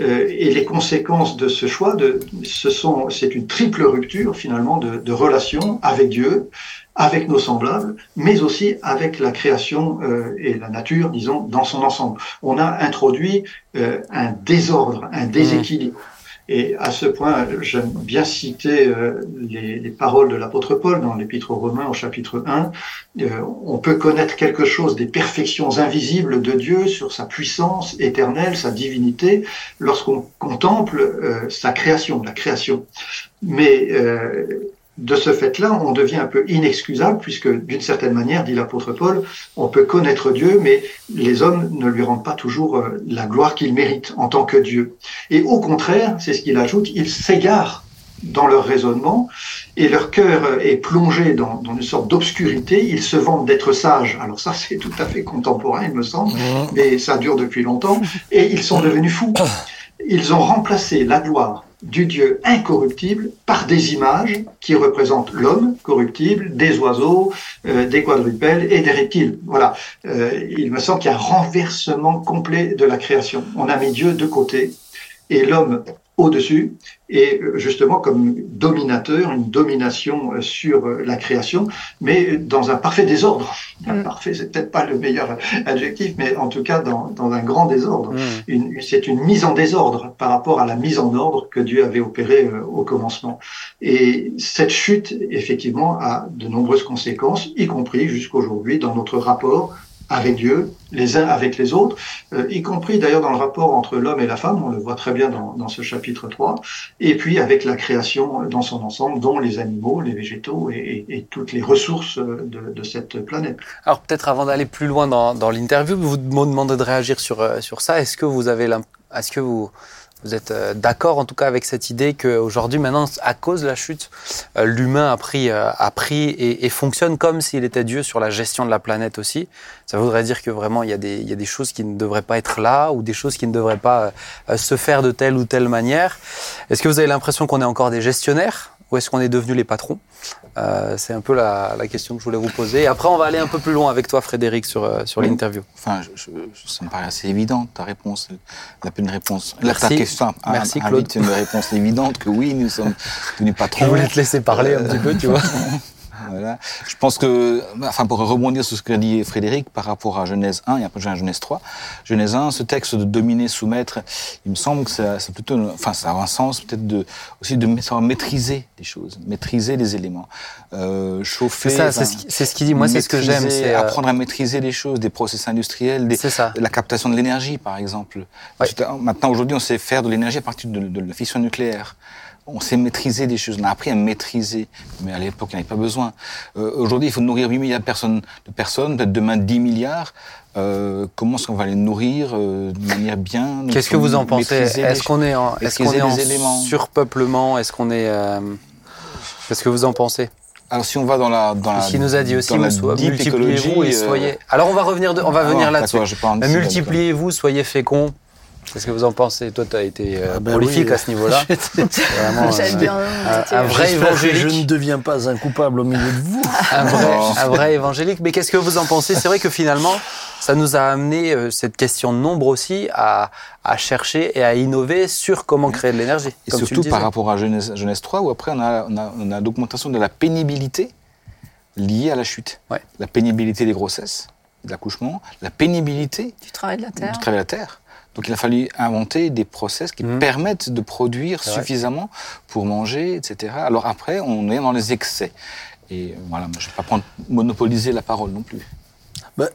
E: Et les conséquences de ce choix, de, ce sont, c'est une triple rupture finalement de, de relation avec Dieu, avec nos semblables, mais aussi avec la création et la nature, disons, dans son ensemble. On a introduit un désordre, un déséquilibre. Et à ce point, j'aime bien citer euh, les, les, paroles de l'apôtre Paul dans l'Épître aux Romains au chapitre 1. Euh, on peut connaître quelque chose des perfections invisibles de Dieu sur sa puissance éternelle, sa divinité, lorsqu'on contemple euh, sa création, la création. Mais de ce fait-là, on devient un peu inexcusable, puisque d'une certaine manière, dit l'apôtre Paul, on peut connaître Dieu, mais les hommes ne lui rendent pas toujours euh, la gloire qu'il mérite en tant que Dieu. Et au contraire, c'est ce qu'il ajoute, ils s'égarent dans leur raisonnement et leur cœur est plongé dans, une sorte d'obscurité. Ils se vantent d'être sages. Alors ça, c'est tout à fait contemporain, il me semble, mmh. mais ça dure depuis longtemps. Et ils sont devenus fous. Ils ont remplacé la gloire du Dieu incorruptible par des images qui représentent l'homme corruptible, des oiseaux, euh, des quadrupèdes et des reptiles. Voilà, euh, il me semble qu'il y a un renversement complet de la création. On a mis Dieu de côté et l'homme au-dessus et euh, justement comme dominateur, une domination euh, sur euh, la création, mais dans un parfait désordre. Mm. Parfait, c'est peut-être pas le meilleur adjectif, mais en tout cas dans, dans un grand désordre. Mm. C'est une mise en désordre par rapport à la mise en ordre que Dieu avait opérée au commencement. Et cette chute, effectivement, a de nombreuses conséquences, y compris jusqu'aujourd'hui dans notre rapport avec Dieu, les uns avec les autres, euh, y compris d'ailleurs dans le rapport entre l'homme et la femme, on le voit très bien dans, ce chapitre 3, et puis avec la création dans son ensemble, dont les animaux, les végétaux et, toutes les ressources de, cette planète.
A: Alors peut-être avant d'aller plus loin dans, dans l'interview, vous me demandez de réagir sur, euh, sur ça. Est-ce que vous avez est-ce que vous vous êtes euh, d'accord en tout cas avec cette idée qu'aujourd'hui, maintenant, à cause de la chute, euh, l'humain a pris, euh, a pris et, fonctionne comme s'il était Dieu sur la gestion de la planète aussi. Ça voudrait dire que vraiment il y, a des, il y a des choses qui ne devraient pas être là ou des choses qui ne devraient pas se faire de telle ou telle manière. Est-ce que vous avez l'impression qu'on est encore des gestionnaires? Ou est-ce qu'on est devenus les patrons euh, C'est un peu la, la, question que je voulais vous poser. Et après, on va aller un peu plus loin avec toi, Frédéric, sur, euh, sur l'interview.
C: Enfin, je, ça me paraît assez évident, ta réponse. La une réponse.
A: Merci.
C: Ta
A: question, Merci, Claude.
C: une réponse évidente que oui, nous sommes devenus patrons.
A: Je voulais te laisser parler un petit peu, tu vois.
C: Voilà. Je pense que, enfin, pour rebondir sur ce que dit Frédéric par rapport à Genèse 1 et après Genèse 3, Genèse 1, ce texte de dominer, soumettre, il me semble que c'est plutôt, enfin, ça a un sens peut-être de, aussi de savoir maîtriser les choses, maîtriser les éléments, euh, chauffer.
A: C'est ça, c'est ce qu'il dit. Moi, c'est ce que j'aime. C'est
C: euh, apprendre à maîtriser les choses, des process industriels, des, la captation de l'énergie, par exemple. Maintenant, aujourd'hui, on sait faire de l'énergie à partir de, de la fission nucléaire on sait maîtriser des choses. On a appris à maîtriser, mais à l'époque, il n'y avait pas besoin. Euh, aujourd'hui, il faut nourrir 8 milliards de personnes, de personnes peut-être demain 10 milliards. Euh, comment est-ce qu'on va les nourrir euh, de manière bien?
A: Qu'est-ce que vous en pensez? Est-ce qu'on est en, est qu'on est en surpeuplement? Est-ce qu'on est, Qu'est-ce que vous en pensez?
C: Alors si on va dans la dans la
A: qui nous a dit aussi multipliez-vous et soyez. Alors on va revenir de, on va venir là-dessus. Multipliez-vous, soyez féconds. Qu'est-ce que vous en pensez Toi, tu as été euh, ah ben prolifique à ce niveau-là.
B: vraiment, euh,
A: un, vrai évangélique.
D: Je ne deviens pas un coupable au milieu de vous.
A: un, vrai, un vrai évangélique. Mais qu'est-ce que vous en pensez C'est vrai que finalement, ça nous a amené euh, cette question de nombre aussi à, à, chercher et à innover sur comment créer de l'énergie.
C: Et surtout par rapport à Genèse, Genèse 3, où après on a, on a, on a l'augmentation de la pénibilité liée à la chute.
A: Ouais.
C: La pénibilité des grossesses, de l'accouchement, la pénibilité
B: du travail de la terre.
C: Du travail de la terre. Donc il a fallu inventer des process qui mmh. permettent de produire suffisamment pour manger, etc. Alors après, on est dans les excès. Et voilà, je ne vais pas prendre, monopoliser la parole non plus.
D: Ben,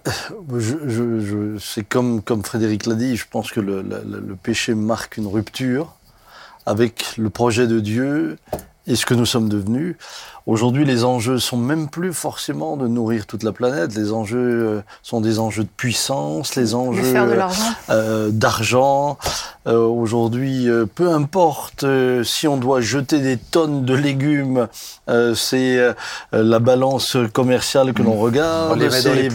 D: je, je, je, c'est comme, comme Frédéric l'a dit, je pense que le, le, le, péché marque une rupture avec le projet de Dieu et ce que nous sommes devenus. Aujourd'hui, les enjeux sont même plus forcément de nourrir toute la planète. Les enjeux euh, sont des enjeux de puissance, les enjeux
B: de
D: euh, d'argent, Euh, Aujourd'hui, euh, peu importe euh, si on doit jeter des tonnes de légumes, euh, c'est euh, la balance commerciale que l'on
A: On
D: regarde.
A: les met dans les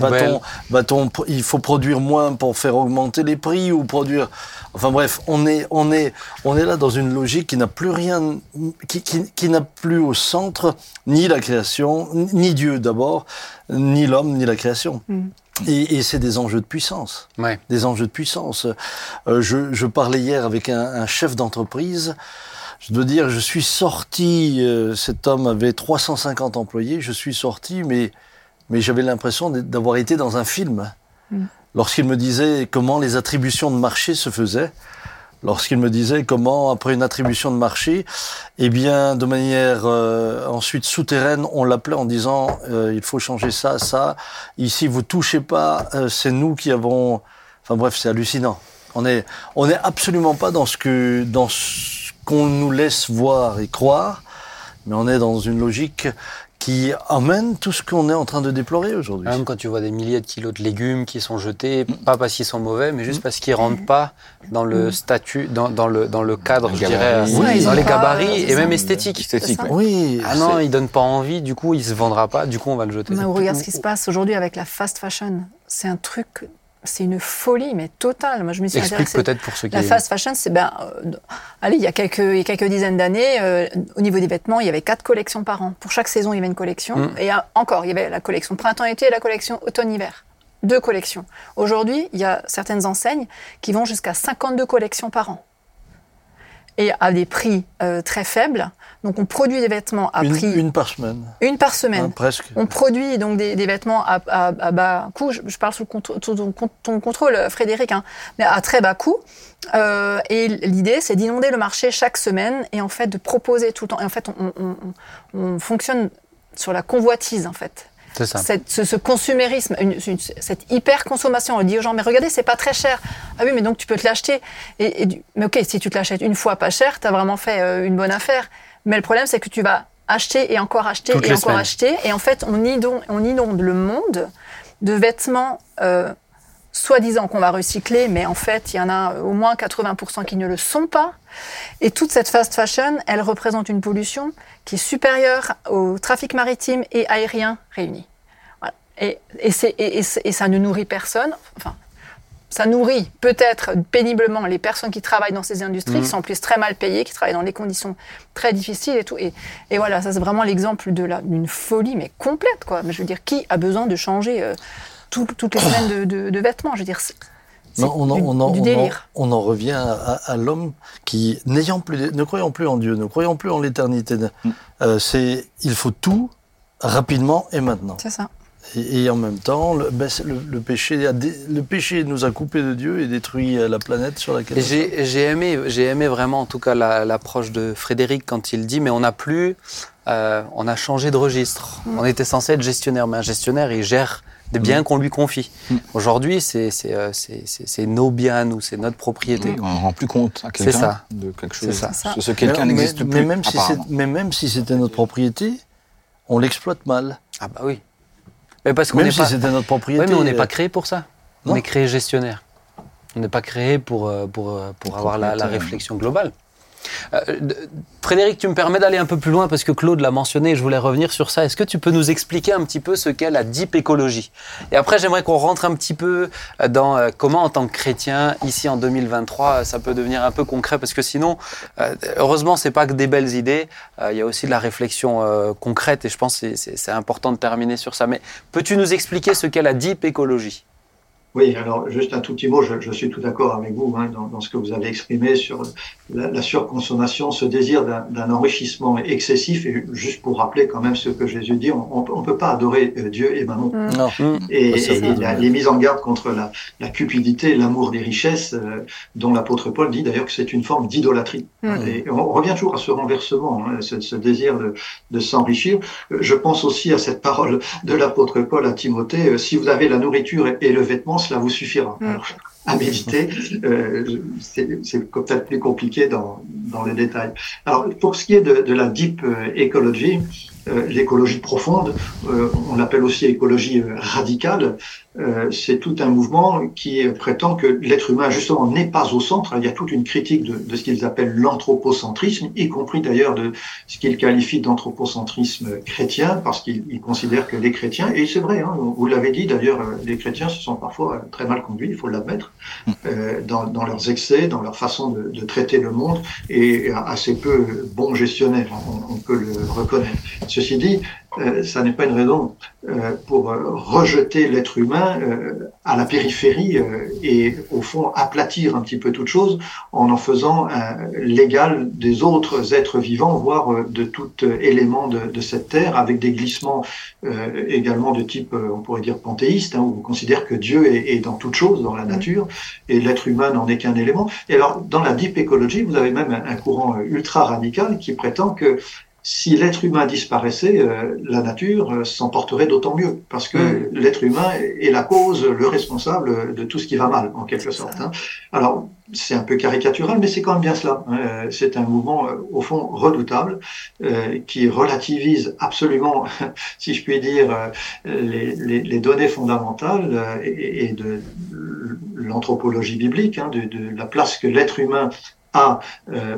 D: va-t-on, il faut produire moins pour faire augmenter les prix ou produire. Enfin bref, on est, on est, on est là dans une logique qui n'a plus rien, qui, qui, qui n'a plus au centre ni la création, ni Dieu d'abord, ni l'homme, ni la création.
B: Mm.
D: Et, et c'est des enjeux de puissance
A: Ouais.
D: des enjeux de puissance. Euh, je, je parlais hier avec un, un chef d'entreprise. Je dois dire, je suis sorti, euh, cet homme avait 350 employés, je suis sorti, mais, mais j'avais l'impression d'avoir été dans un film.
B: Mm.
D: Lorsqu'il me disait comment les attributions de marché se faisaient, lorsqu'il me disait comment, après une attribution de marché, eh bien, de manière euh, ensuite souterraine, on l'appelait en disant euh, il faut changer ça, ça. Ici, vous touchez pas, euh, c'est nous qui avons. Enfin bref, c'est hallucinant. On est, on est absolument pas dans ce que, dans ce qu'on nous laisse voir et croire, mais on est dans une logique qui amène tout ce qu'on est en train de déplorer aujourd'hui.
A: Même quand tu vois des milliers de kilos de légumes qui sont jetés, pas parce qu'ils sont mauvais, mais juste parce qu'ils rentrent pas dans le statut, dans, dans le, dans le cadre,
C: Les
A: je dirais,
C: gabarits.
A: euh, dans les gabarits et même.
C: Esthétique, ouais.
D: Oui.
A: Ah non, il donne pas envie, du coup, il se vendra pas, du coup, on va le jeter.
B: Mais regarde ce qui se passe aujourd'hui avec la fast fashion. C'est un truc, c'est une folie, mais totale. Moi, je me suis
A: Explique peut-être pour ceux qui.
B: La fast fashion, c'est ben, euh, allez, il y a quelques, il y a quelques dizaines d'années, euh, au niveau des vêtements, il y avait quatre collections par an. Pour chaque saison, il y avait une collection.
A: Mm.
B: Et euh, encore, il y avait la collection printemps-été et la collection automne-hiver. Deux collections. Aujourd'hui, il y a certaines enseignes qui vont jusqu'à 52 collections par an. Et à des prix euh, très faibles. Donc, on produit des vêtements à
D: une,
B: prix
D: une par semaine,
B: une par semaine.
D: hein, presque.
B: On produit donc des, des vêtements à, à- à bas coût. Je, je parle sous contr- ton, contrôle, Frédéric, hein, mais à très bas coût. Euh, et l'idée, c'est d'inonder le marché chaque semaine et en fait de proposer tout le temps. Et en fait, on, on- on- on fonctionne sur la convoitise, en fait.
A: C'est ça.
B: Cette- ce, ce consumérisme, une- une- cette hyper consommation. On dit aux gens, mais regardez, c'est pas très cher. Ah oui, mais donc tu peux te l'acheter. Et, et du- mais ok, si tu te l'achètes une fois pas cher, tu as vraiment fait euh, une bonne affaire. Mais le problème, c'est que tu vas acheter et encore acheter
A: Toutes
B: et encore
A: semaines.
B: acheter. Et en fait, on inonde, on inonde le monde de vêtements euh, soi-disant qu'on va recycler, mais en fait, il y en a au moins 80% qui ne le sont pas. Et toute cette fast fashion, elle représente une pollution qui est supérieure au trafic maritime et aérien réunis. Voilà. Et, et ça ne nourrit personne. Enfin, ça nourrit peut-être péniblement les personnes qui travaillent dans ces industries, qui sont en plus très mal payées, qui travaillent dans des conditions très difficiles et tout. Et, et voilà, ça c'est vraiment l'exemple de la- d'une folie, mais complète, quoi. Mais je veux dire, qui a besoin de changer euh, tout- toutes les semaines de, de- de vêtements? Je veux dire, c'est c'est
D: Non, on en,
B: du,
D: on en-
B: du
D: on en-
B: délire.
D: on en revient à, à l'homme qui, n'ayant plus, ne croyant plus en Dieu, ne croyant plus en l'éternité,
C: Mm.
D: euh, c'est, il faut tout rapidement et maintenant.
B: C'est ça.
D: Et, et en même temps, le, ben, c'est le, le péché a dé- le péché nous a coupés de Dieu et détruit euh, la planète sur laquelle
A: Et
D: nous sommes.
A: J'ai j'ai aimé, j'ai aimé vraiment en tout cas la- l'approche de Frédéric quand il dit mais on n'a plus, euh, on a changé de registre. On était censé être gestionnaire, mais un gestionnaire il gère des biens qu'on lui confie.
C: Mm.
A: Aujourd'hui c'est c'est euh, c'est- c'est- c'est nos biens à nous, c'est notre propriété.
C: On ne rend plus compte à
A: C'est
C: quelqu'un
A: ça.
C: de quelque
A: C'est
C: chose.
A: ça.
B: Ça.
C: Ce, ce quelqu'un
D: Mais-
C: n'existe
D: mais,
C: plus.
D: Mais même, si c'est,
C: apparemment.
D: mais même si c'était notre propriété, on l'exploite mal.
A: Ah bah oui. Mais parce qu'on
D: Même si
A: pas.
D: c'était notre propriété.
A: Ouais, mais on n'est pas
D: euh,
A: créé pour ça. On est créé gestionnaire. On n'est pas créé pour, euh, pour, euh, pour avoir la, réflexion globale. Euh, Frédéric, tu me permets d'aller un peu plus loin parce que Claude l'a mentionné et je voulais revenir sur ça. Est-ce que tu peux nous expliquer un petit peu ce qu'est la deep écologie? Et après, j'aimerais qu'on rentre un petit peu dans euh, comment, en tant que chrétien, ici en 2023, euh, ça peut devenir un peu concret parce que sinon, euh, heureusement, c'est pas que des belles idées. Il y a aussi de la réflexion concrète et je pense que c'est important de terminer sur ça. Mais peux-tu nous expliquer ce qu'est la deep écologie?
E: Oui, alors juste un tout petit mot, je, je suis tout d'accord avec vous hein, dans, dans ce que vous avez exprimé sur la, la surconsommation, ce désir d'un enrichissement excessif. Et juste pour rappeler quand même ce que Jésus dit, on ne peut pas adorer euh, Dieu et Manon.
B: Mm.
D: Non.
E: Et,
D: Ça,
E: et
D: c'est
E: il
D: vrai.
E: a- les mises en garde contre la, la cupidité, l'amour des richesses, euh, dont l'apôtre Paul dit d'ailleurs que c'est une forme d'idolâtrie.
B: Mm.
E: Et on revient toujours à ce renversement, hein, ce, ce désir de, de s'enrichir. Euh, Je pense aussi à cette parole de l'apôtre Paul à Timothée, si vous avez la nourriture et le vêtement, cela vous suffira.
B: Mm.
E: Alors, à méditer, euh, c'est peut-être plus compliqué dans, dans les détails. Alors, pour ce qui est de, de la deep euh, ecology, euh, l'écologie profonde, euh, on l'appelle aussi écologie radicale, euh, c'est tout un mouvement qui prétend que l'être humain, justement, n'est pas au centre. Il y a toute une critique de, de ce qu'ils appellent l'anthropocentrisme, y compris d'ailleurs de ce qu'ils qualifient d'anthropocentrisme chrétien, parce qu'ils considèrent que les chrétiens, et c'est vrai, hein, vous l'avez dit d'ailleurs, euh, les chrétiens se sont parfois très mal conduits, il faut l'admettre, euh, dans, dans, leurs excès, dans leur façon de, de, traiter le monde, et assez peu bons gestionnaires, on, on peut le reconnaître. Ceci dit, euh, ça n'est pas une raison euh, pour euh, rejeter l'être humain à la périphérie et au fond aplatir un petit peu toute chose en en faisant l'égal des autres êtres vivants, voire de tout élément de, de, cette terre, avec des glissements également de type, on pourrait dire, panthéiste, hein, où on considère que Dieu est, est, dans toute chose, dans la nature, et l'être humain n'en est qu'un élément. Et alors, dans la deep ecology, vous avez même un courant ultra radical qui prétend que si l'être humain disparaissait, euh, la nature euh, s'en porterait d'autant mieux, parce que mm. l'être humain est la cause, le responsable de tout ce qui va mal, en quelque sorte. Hein. Alors, c'est un peu caricatural, mais c'est quand même bien cela. Hein. Euh, c'est un mouvement, au fond, redoutable, qui relativise absolument, si je puis dire, les, les, les données fondamentales et, de l'anthropologie biblique, hein, de, de, la place que l'être humain a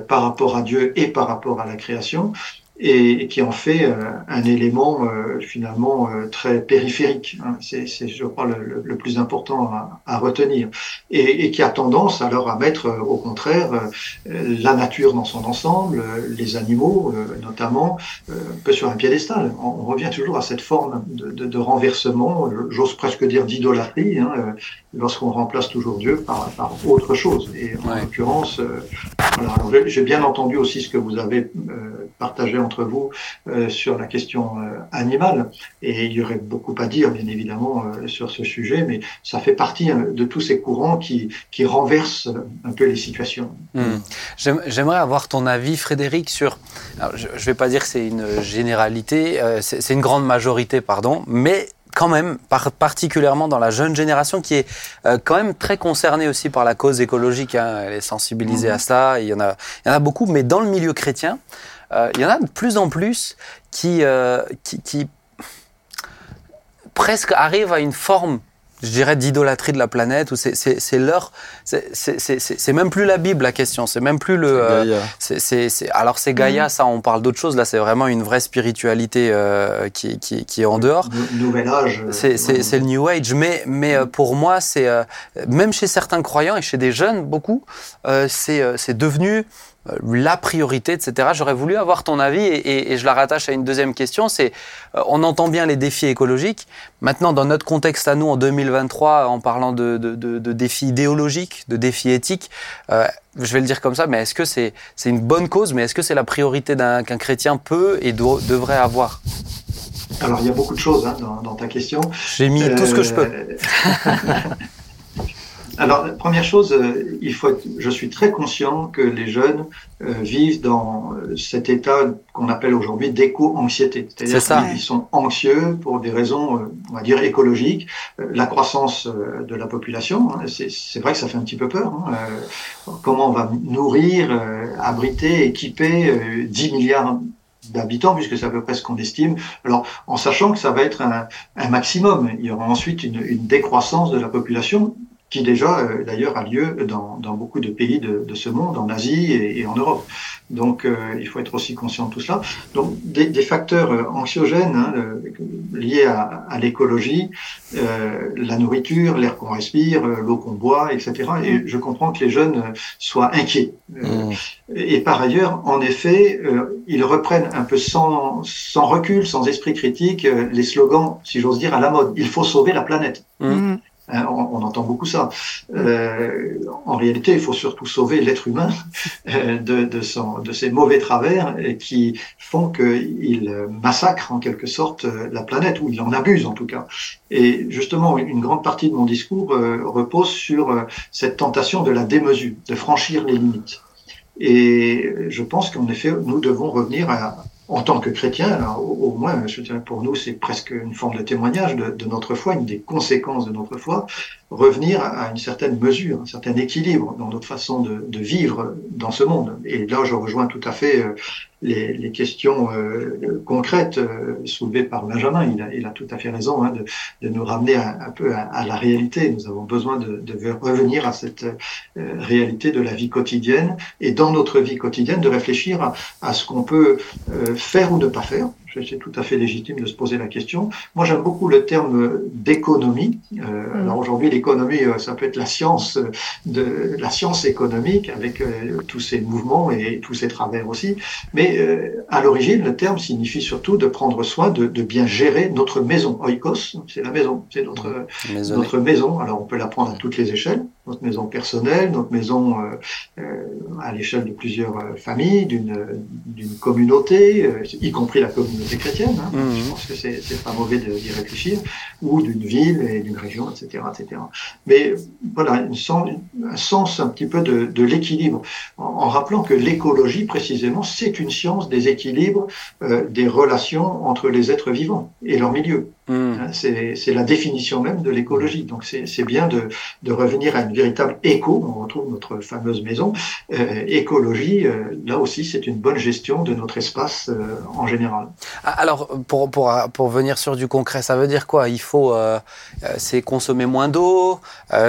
E: par rapport à Dieu et par rapport à la création et, qui en fait euh, un élément euh, finalement euh, très périphérique. Hein. C'est, je crois, le, le, plus important à, à retenir. Et, et, qui a tendance alors à mettre au contraire la nature dans son ensemble, les animaux notamment, un peu sur un piédestal. On, on, revient toujours à cette forme de, de, de renversement, j'ose presque dire d'idolâtrie, hein, lorsqu'on remplace toujours Dieu par, par autre chose. Et en l'occurrence, voilà. j'ai bien entendu aussi ce que vous avez partagé entre vous euh, sur la question euh, animale. Et il y aurait beaucoup à dire, bien évidemment, euh, sur ce sujet, mais ça fait partie hein, de tous ces courants qui, qui renversent un peu les situations.
A: Hmm. J'aimerais avoir ton avis, Frédéric, sur... je ne vais pas dire que c'est une généralité, c'est une grande majorité, pardon, mais quand même, particulièrement dans la jeune génération qui est quand même très concernée aussi par la cause écologique. Hein. Elle est sensibilisée mmh. à ça. Il y, en a, il y en a beaucoup, mais dans le milieu chrétien, il y en a de plus en plus qui, euh, qui, qui presque arrivent à une forme je dirais d'idolâtrie de la planète ou c'est leur c'est même plus la Bible la question. C'est même plus le euh, c'est alors c'est Gaïa mm. ça on parle d'autre chose. Là c'est vraiment une vraie spiritualité euh, qui, qui, qui, est en dehors.
E: nouvel âge
A: c'est le New Age mais mais euh, pour moi c'est euh, même chez certains croyants et chez des jeunes beaucoup c'est devenu euh, la priorité, etc. J'aurais voulu avoir ton avis et, et, je la rattache à une deuxième question. C'est, euh, on entend bien les défis écologiques. Maintenant, dans notre contexte à nous, en 2023, en parlant de, de, de, de défis idéologiques, de défis éthiques, euh, je vais le dire comme ça, mais est-ce que c'est une bonne cause Mais est-ce que c'est la priorité qu'un chrétien peut et devrait avoir?
E: Alors, il y a beaucoup de choses hein, dans, dans, ta question.
A: J'ai mis tout ce que je peux.
E: Alors, première chose, euh, il faut je suis très conscient que les jeunes euh, vivent dans euh, cet état qu'on appelle aujourd'hui d'éco-anxiété. C'est-à-dire qu'ils sont anxieux pour des raisons, on va dire, écologiques. la croissance de la population, hein, c'est vrai que ça fait un petit peu peur. Hein. comment on va nourrir, abriter, équiper 10 milliards d'habitants, puisque c'est à peu près ce qu'on estime. Alors, en sachant que ça va être un, un maximum, il y aura ensuite une, une, décroissance de la population qui déjà euh, d'ailleurs a lieu dans, dans, beaucoup de pays de, de, ce monde, en Asie et, et en Europe. Donc euh, il faut être aussi conscient de tout cela. Donc des, des facteurs euh, anxiogènes hein, liés à, à l'écologie, la nourriture, l'air qu'on respire, l'eau qu'on boit, etc. Et mm. je comprends que les jeunes soient inquiets. Mm. Et par ailleurs, en effet, ils reprennent un peu sans, sans recul, sans esprit critique, les slogans, si j'ose dire, à la mode. Il faut sauver la planète. Mm. Hein, on, entend beaucoup ça. Euh, en réalité, il faut surtout sauver l'être humain euh, de, son, de ses mauvais travers qui font qu'il massacre en quelque sorte la planète, ou il en abuse en tout cas. Et justement, une grande partie de mon discours euh, repose sur cette tentation de la démesure, de franchir les limites. Et je pense qu'en effet, nous devons revenir à, en tant que chrétien, au, moins, je dirais pour nous, c'est presque une forme de témoignage de, notre foi, une des conséquences de notre foi, revenir à une certaine mesure, un certain équilibre dans notre façon de, vivre dans ce monde. Et là, je rejoins tout à fait euh, les, questions euh, concrètes euh, soulevées par Benjamin. Il a, tout à fait raison hein, de, nous ramener un, peu à, la réalité. Nous avons besoin de, revenir à cette réalité de la vie quotidienne et dans notre vie quotidienne de réfléchir à, ce qu'on peut faire ou ne pas faire c'est tout à fait légitime de se poser la question. Moi, j'aime beaucoup le terme d'économie. Euh, mmh. Alors aujourd'hui, l'économie, euh, ça peut être la science de la science économique avec euh, tous ces mouvements et tous ces travers aussi. Mais euh, à l'origine, le terme signifie surtout de prendre soin de, de bien gérer notre maison. Oikos, c'est la maison, c'est notre notre maison. Alors on peut la prendre à toutes les échelles notre maison personnelle, notre maison euh, euh, à l'échelle de plusieurs euh, familles, d'une communauté, euh, y compris la communauté chrétienne. Hein, mmh. Je pense que c'est c'est pas mauvais d'y réfléchir, ou d'une ville et d'une région, etc., etc. Mais voilà, une sens, un sens un petit peu de, de l'équilibre, en, en, rappelant que l'écologie précisément c'est une science des équilibres, euh, des relations entre les êtres vivants et leur milieu. Mmh. C'est la définition même de l'écologie. Donc c'est bien de, de, revenir à une véritable éco. On retrouve notre fameuse maison. Euh, écologie, euh, là aussi, c'est une bonne gestion de notre espace euh, en général.
A: Ah, alors pour, pour, pour venir sur du concret, ça veut dire quoi? Il faut euh, c'est consommer moins d'eau,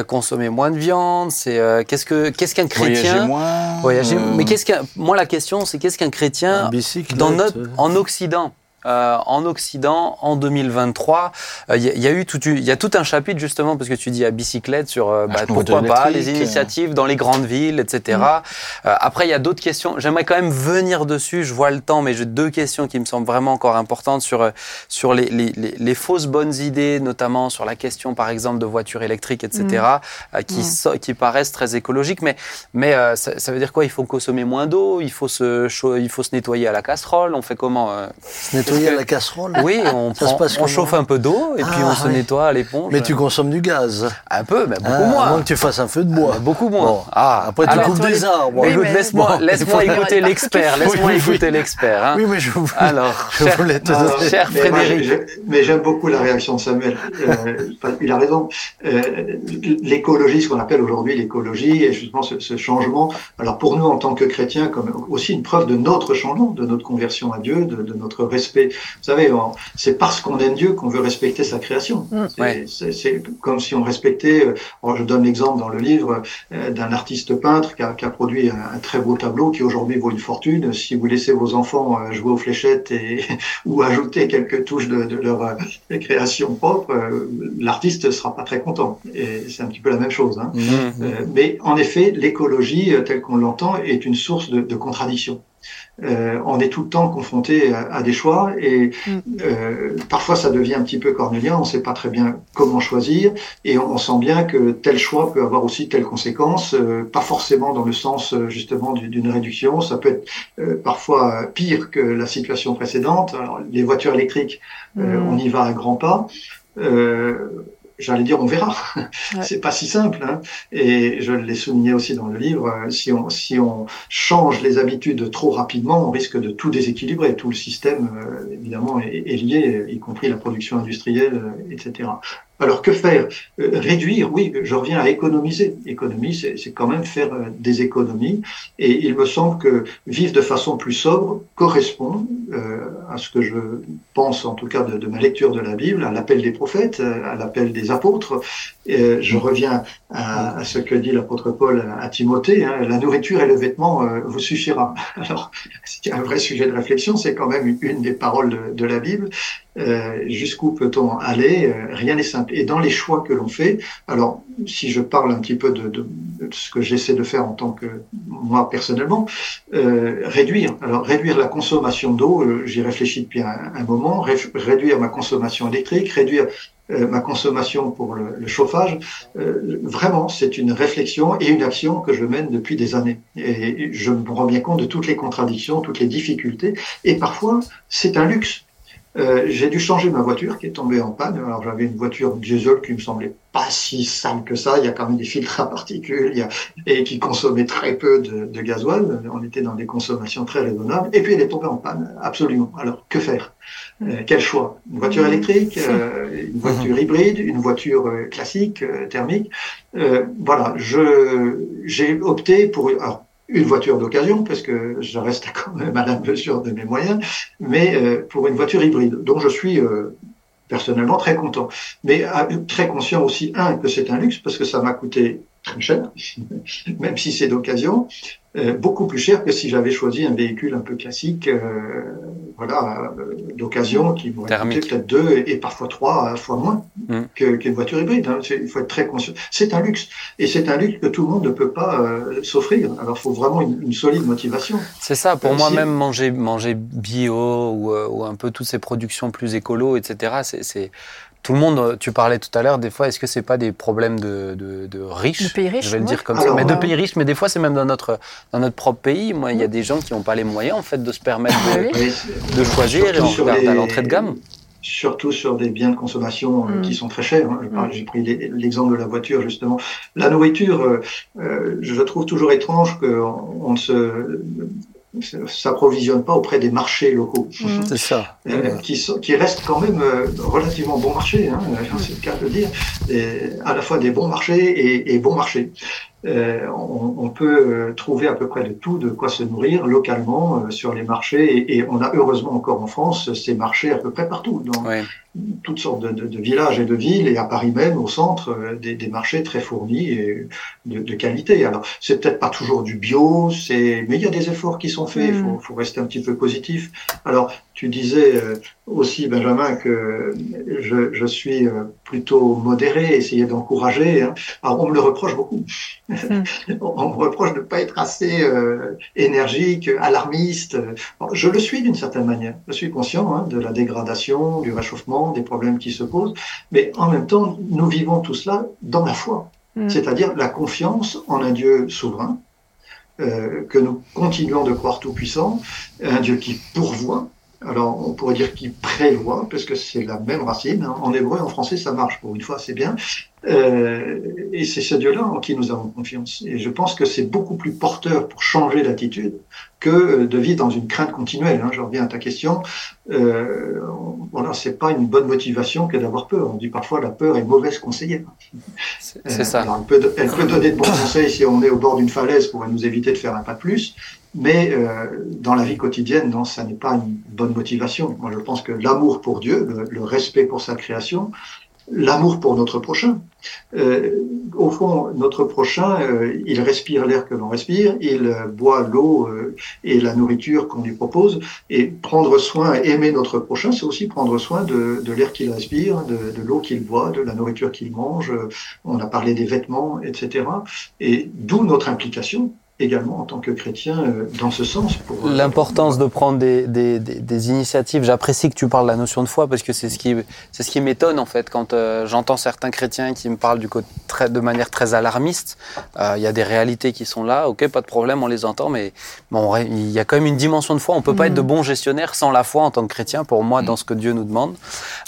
A: consommer moins de viande. C'est qu'est-ce que qu'est-ce qu'un chrétien
C: Voyager moins.
A: Voyager. Mais qu'est-ce qu'un moi la question c'est qu'est-ce qu'un chrétien dans notre en Occident? Euh, en Occident en 2023. Il euh, y, y, a eu tout, il y a tout un chapitre justement parce que tu dis à bicyclette sur euh, bah, pourquoi pas les initiatives dans les grandes villes, etc. Mm. Après, il y a d'autres questions. J'aimerais quand même venir dessus. Je vois le temps, mais j'ai deux questions qui me semblent vraiment encore importantes sur sur les, les, les, les, fausses bonnes idées, notamment sur la question par exemple de voitures électriques, etc. Mm. qui so, qui paraissent très écologiques, mais mais ça, ça, veut dire quoi? Il faut consommer moins d'eau, il faut se il faut se nettoyer à la casserole. On fait comment
D: nettoyer la casserole
A: Oui, on, prend, on chauffe un peu d'eau et ah, puis on se oui. nettoie à l'éponge.
D: Mais tu consommes du gaz
A: Un peu, mais beaucoup
D: ah,
A: moins.
D: À moins que tu fasses un feu de bois.
A: Ah, beaucoup moins. Bon.
D: Ah, après tu coupes des arbres.
A: Oui, mais... Laisse-moi laisse écouter l'expert. Laisse-moi oui, écouter l'expert.
D: Oui, mais je, vous...
A: Alors,
D: je
A: cher,
D: voulais te
A: alors, cher
E: mais
A: Frédéric.
E: Mais j'aime beaucoup la réaction de Samuel. Euh, il a raison. Euh, l'écologie, ce qu'on appelle aujourd'hui l'écologie, et justement ce, ce, changement, alors pour nous en tant que chrétiens, comme aussi une preuve de notre changement, de notre conversion à Dieu, de, de notre respect. Vous savez, c'est parce qu'on aime Dieu qu'on veut respecter sa création.
A: Mmh,
E: c'est ouais. comme si on respectait, euh, je donne l'exemple dans le livre euh, d'un artiste peintre qui a, qui a produit un, un, très beau tableau qui aujourd'hui vaut une fortune. Si vous laissez vos enfants euh, jouer aux fléchettes et, ou ajouter quelques touches de, de leur euh, création propre, euh, l'artiste sera pas très content. Et c'est un petit peu la même chose. Hein.
A: Mmh,
E: euh, mais en effet, l'écologie telle qu'on l'entend est une source de, de contradiction. Euh, on est tout le temps confronté à, à des choix et mm. euh, parfois ça devient un petit peu cornélien, on ne sait pas très bien comment choisir et on, on, sent bien que tel choix peut avoir aussi telle conséquence, euh, pas forcément dans le sens justement d'une réduction, ça peut être euh, parfois pire que la situation précédente. Alors, les voitures électriques, mm. on y va à grands pas j'allais dire, on verra. Ouais. c'est pas si simple. Hein. Et je l'ai souligné aussi dans le livre, euh, si on, si on change les habitudes trop rapidement, on risque de tout déséquilibrer. Tout le système, euh, évidemment, est, est, lié, y compris la production industrielle, euh, etc. Alors que faire? Euh, Réduire, oui, je reviens à économiser. Économie, c'est quand même faire euh, des économies. Et il me semble que vivre de façon plus sobre correspond euh, à ce que je pense, en tout cas de, ma lecture de la Bible, à l'appel des prophètes, à l'appel des apôtres. Je reviens à, ce que dit l'apôtre Paul à Timothée, hein, la nourriture et le vêtement vous suffira. Alors, c'est un vrai sujet de réflexion, c'est quand même une des paroles de la Bible. Euh, jusqu'où peut-on aller euh, Rien n'est simple. Et dans les choix que l'on fait, alors si je parle un petit peu de, de, de ce que j'essaie de faire en tant que moi personnellement, euh, réduire. Alors réduire la consommation d'eau, euh, j'y réfléchis depuis un, moment. réduire ma consommation électrique, réduire ma consommation pour le, le chauffage. Euh, vraiment, c'est une réflexion et une action que je mène depuis des années. Et je me rends bien compte de toutes les contradictions, toutes les difficultés. Et parfois, c'est un luxe Euh, j'ai dû changer ma voiture qui est tombée en panne. Alors j'avais une voiture diesel qui me semblait pas si sale que ça. Il y a quand même des filtres à particules il y a, et qui consommait très peu de, de gasoil. On était dans des consommations très raisonnables. Et puis elle est tombée en panne, absolument. Alors que faire? Euh, Quel choix? Une voiture électrique, euh, une voiture hybride, une voiture euh, classique, euh, thermique. voilà, je j'ai opté pour. Alors, une voiture d'occasion, parce que je reste quand même à la mesure de mes moyens, mais euh, pour une voiture hybride, dont je suis euh, personnellement très content. Mais euh, très conscient aussi, un, que c'est un luxe, parce que ça m'a coûté très cher, même si c'est d'occasion, euh, beaucoup plus cher que si j'avais choisi un véhicule un peu classique, euh, voilà, euh, d'occasion, qui m'aurait coûté peut-être deux et, et, parfois trois fois moins
A: Mm.
E: qu'une voiture hybride. hein. Il faut être très conscient. C'est un luxe, et c'est un luxe que tout le monde ne peut pas s'offrir. Alors, il faut vraiment une, une solide motivation.
A: C'est ça, pour moi
E: si-
A: même manger, manger bio ou, ou un peu toutes ces productions plus écolo, etc. C'est tout le monde. euh, Tu parlais tout à l'heure des fois. Est-ce que c'est pas des problèmes de, de, de riches?
B: De pays riches,
A: Je vais le dire comme
E: Alors,
A: ça. Mais de
E: ouais.
A: pays riches, mais des fois c'est même dans notre dans notre propre pays. Moi, il y a des gens qui n'ont pas les moyens en fait de se permettre de,
B: Oui.
E: Mais,
A: de choisir et
E: Surtout
A: on regarde
E: les-
A: à l'entrée de gamme.
E: surtout sur des biens de consommation euh,
B: Mm.
E: qui sont très chers. hein.
B: Mm.
E: J'ai pris l'e- l'exemple de la voiture justement. La nourriture, euh, euh, je trouve toujours étrange qu'on on ne se s'approvisionne pas auprès des marchés locaux,
B: Mm.
D: C'est ça.
E: euh, qui, sont, qui restent quand même euh, relativement bons marchés, hein, euh, c'est le cas de le dire, et à la fois des bons marchés et, et bons marchés. Euh, on, on peut euh, trouver à peu près de tout de quoi se nourrir localement euh, sur les marchés et, et on a heureusement encore en France ces marchés à peu près partout, dans
A: Ouais.
E: toutes sortes de, de- de villages et de villes et à Paris même au centre euh, des, des marchés très fournis et de, de qualité. Alors c'est peut-être pas toujours du bio, mais il y a des efforts qui sont faits. Il faut, faut rester un petit peu positif. Alors tu disais euh, aussi Benjamin que je, je suis euh, plutôt modéré, essayer d'encourager. Hein. Alors on me le reproche beaucoup. on me reproche de ne pas être assez euh, énergique, alarmiste. Je le suis d'une certaine manière. Je suis conscient hein, de la dégradation, du réchauffement, des problèmes qui se posent. Mais en même temps, nous vivons tout cela dans la foi,
B: Mm.
E: c'est-à-dire la confiance en un Dieu souverain, euh, que nous continuons de croire tout-puissant, un Dieu qui pourvoit. Alors, on pourrait dire qui prévoit, parce que c'est la même racine. hein. En hébreu, en français, ça marche pour une fois, c'est bien. Euh, et c'est ce Dieu-là en qui nous avons confiance. Et je pense que c'est beaucoup plus porteur pour changer d'attitude que de vivre dans une crainte continuelle. Hein. Je reviens à ta question. Euh, voilà, c'est pas une bonne motivation que d'avoir peur. On dit parfois la peur est mauvaise conseillère.
A: C'est,
E: Euh,
A: ça.
E: elle, peut, elle peut donner de bons conseils si on est au bord d'une falaise pour nous éviter de faire un pas de plus. Mais euh, dans la vie quotidienne, non, ça n'est pas une bonne motivation. Moi, je pense que l'amour pour Dieu, le, respect pour sa création, l'amour pour notre prochain. Euh, au fond, notre prochain, euh, il respire l'air que l'on respire, il euh, boit l'eau euh, et la nourriture qu'on lui propose, et prendre soin, aimer notre prochain, c'est aussi prendre soin de, de l'air qu'il respire, de, de l'eau qu'il boit, de la nourriture qu'il mange. Euh, On a parlé des vêtements, etc. Et d'où notre implication également en tant que chrétien euh, dans ce sens. pour euh,
A: L'importance de prendre des, des, des, des initiatives. J'apprécie que tu parles de la notion de foi parce que c'est ce qui, c'est ce qui m'étonne en fait quand euh, j'entends certains chrétiens qui me parlent du côté très, de manière très alarmiste. Euh, Il y a des réalités qui sont là, ok, pas de problème, on les entend, mais bon, il y a quand même une dimension de foi. On peut pas être de bons gestionnaires sans la foi en tant que chrétien. Pour moi, dans ce que Dieu nous demande.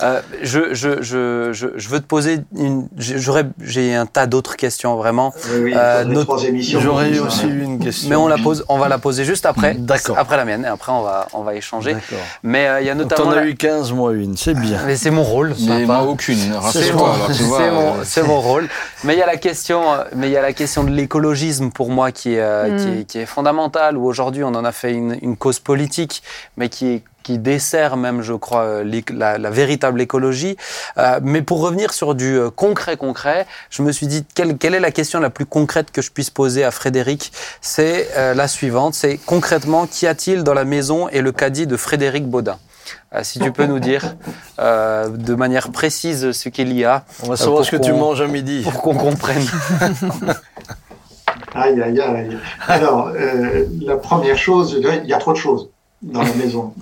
A: Euh, je, je, je, je, je veux te poser une. J'aurais, j'ai un tas d'autres questions vraiment.
E: Oui, oui,
A: Euh, notre-
E: trois émissions.
D: J'aurais aussi
E: hein.
D: Eu une question.
A: Mais on la pose, on va la poser juste après.
D: D'accord.
A: Après la mienne, et après on va, on va échanger.
D: D'accord.
A: Mais euh, il y a notamment.
D: T'en as
A: la-
D: eu 15, moi une, c'est bien.
A: Mais c'est mon rôle.
C: Mais moi, aucune.
A: C'est mon, mon-
C: euh,
A: c'est mon rôle. Mais il y a la question, euh, mais il y a la question de l'écologisme pour moi qui est, euh,
B: Mm.
A: qui est, qui est fondamentale. Où aujourd'hui on en a fait une, une cause politique, mais qui est qui dessert même, je crois, euh, la, la véritable écologie. Euh, mais pour revenir sur du euh, concret, concret, je me suis dit quelle, quelle est la question la plus concrète que je puisse poser à Frédéric? C'est euh, la suivante. C'est concrètement, qu'y a-t-il dans la maison et le caddie de Frédéric Baudin? Euh, Si tu peux nous dire euh, de manière précise ce qu'il y a
D: On va savoir ce que tu manges à midi.
A: pour qu'on comprenne.
E: Aïe, aïe, aïe. Alors, euh, la première chose, il y a trop de choses dans la maison.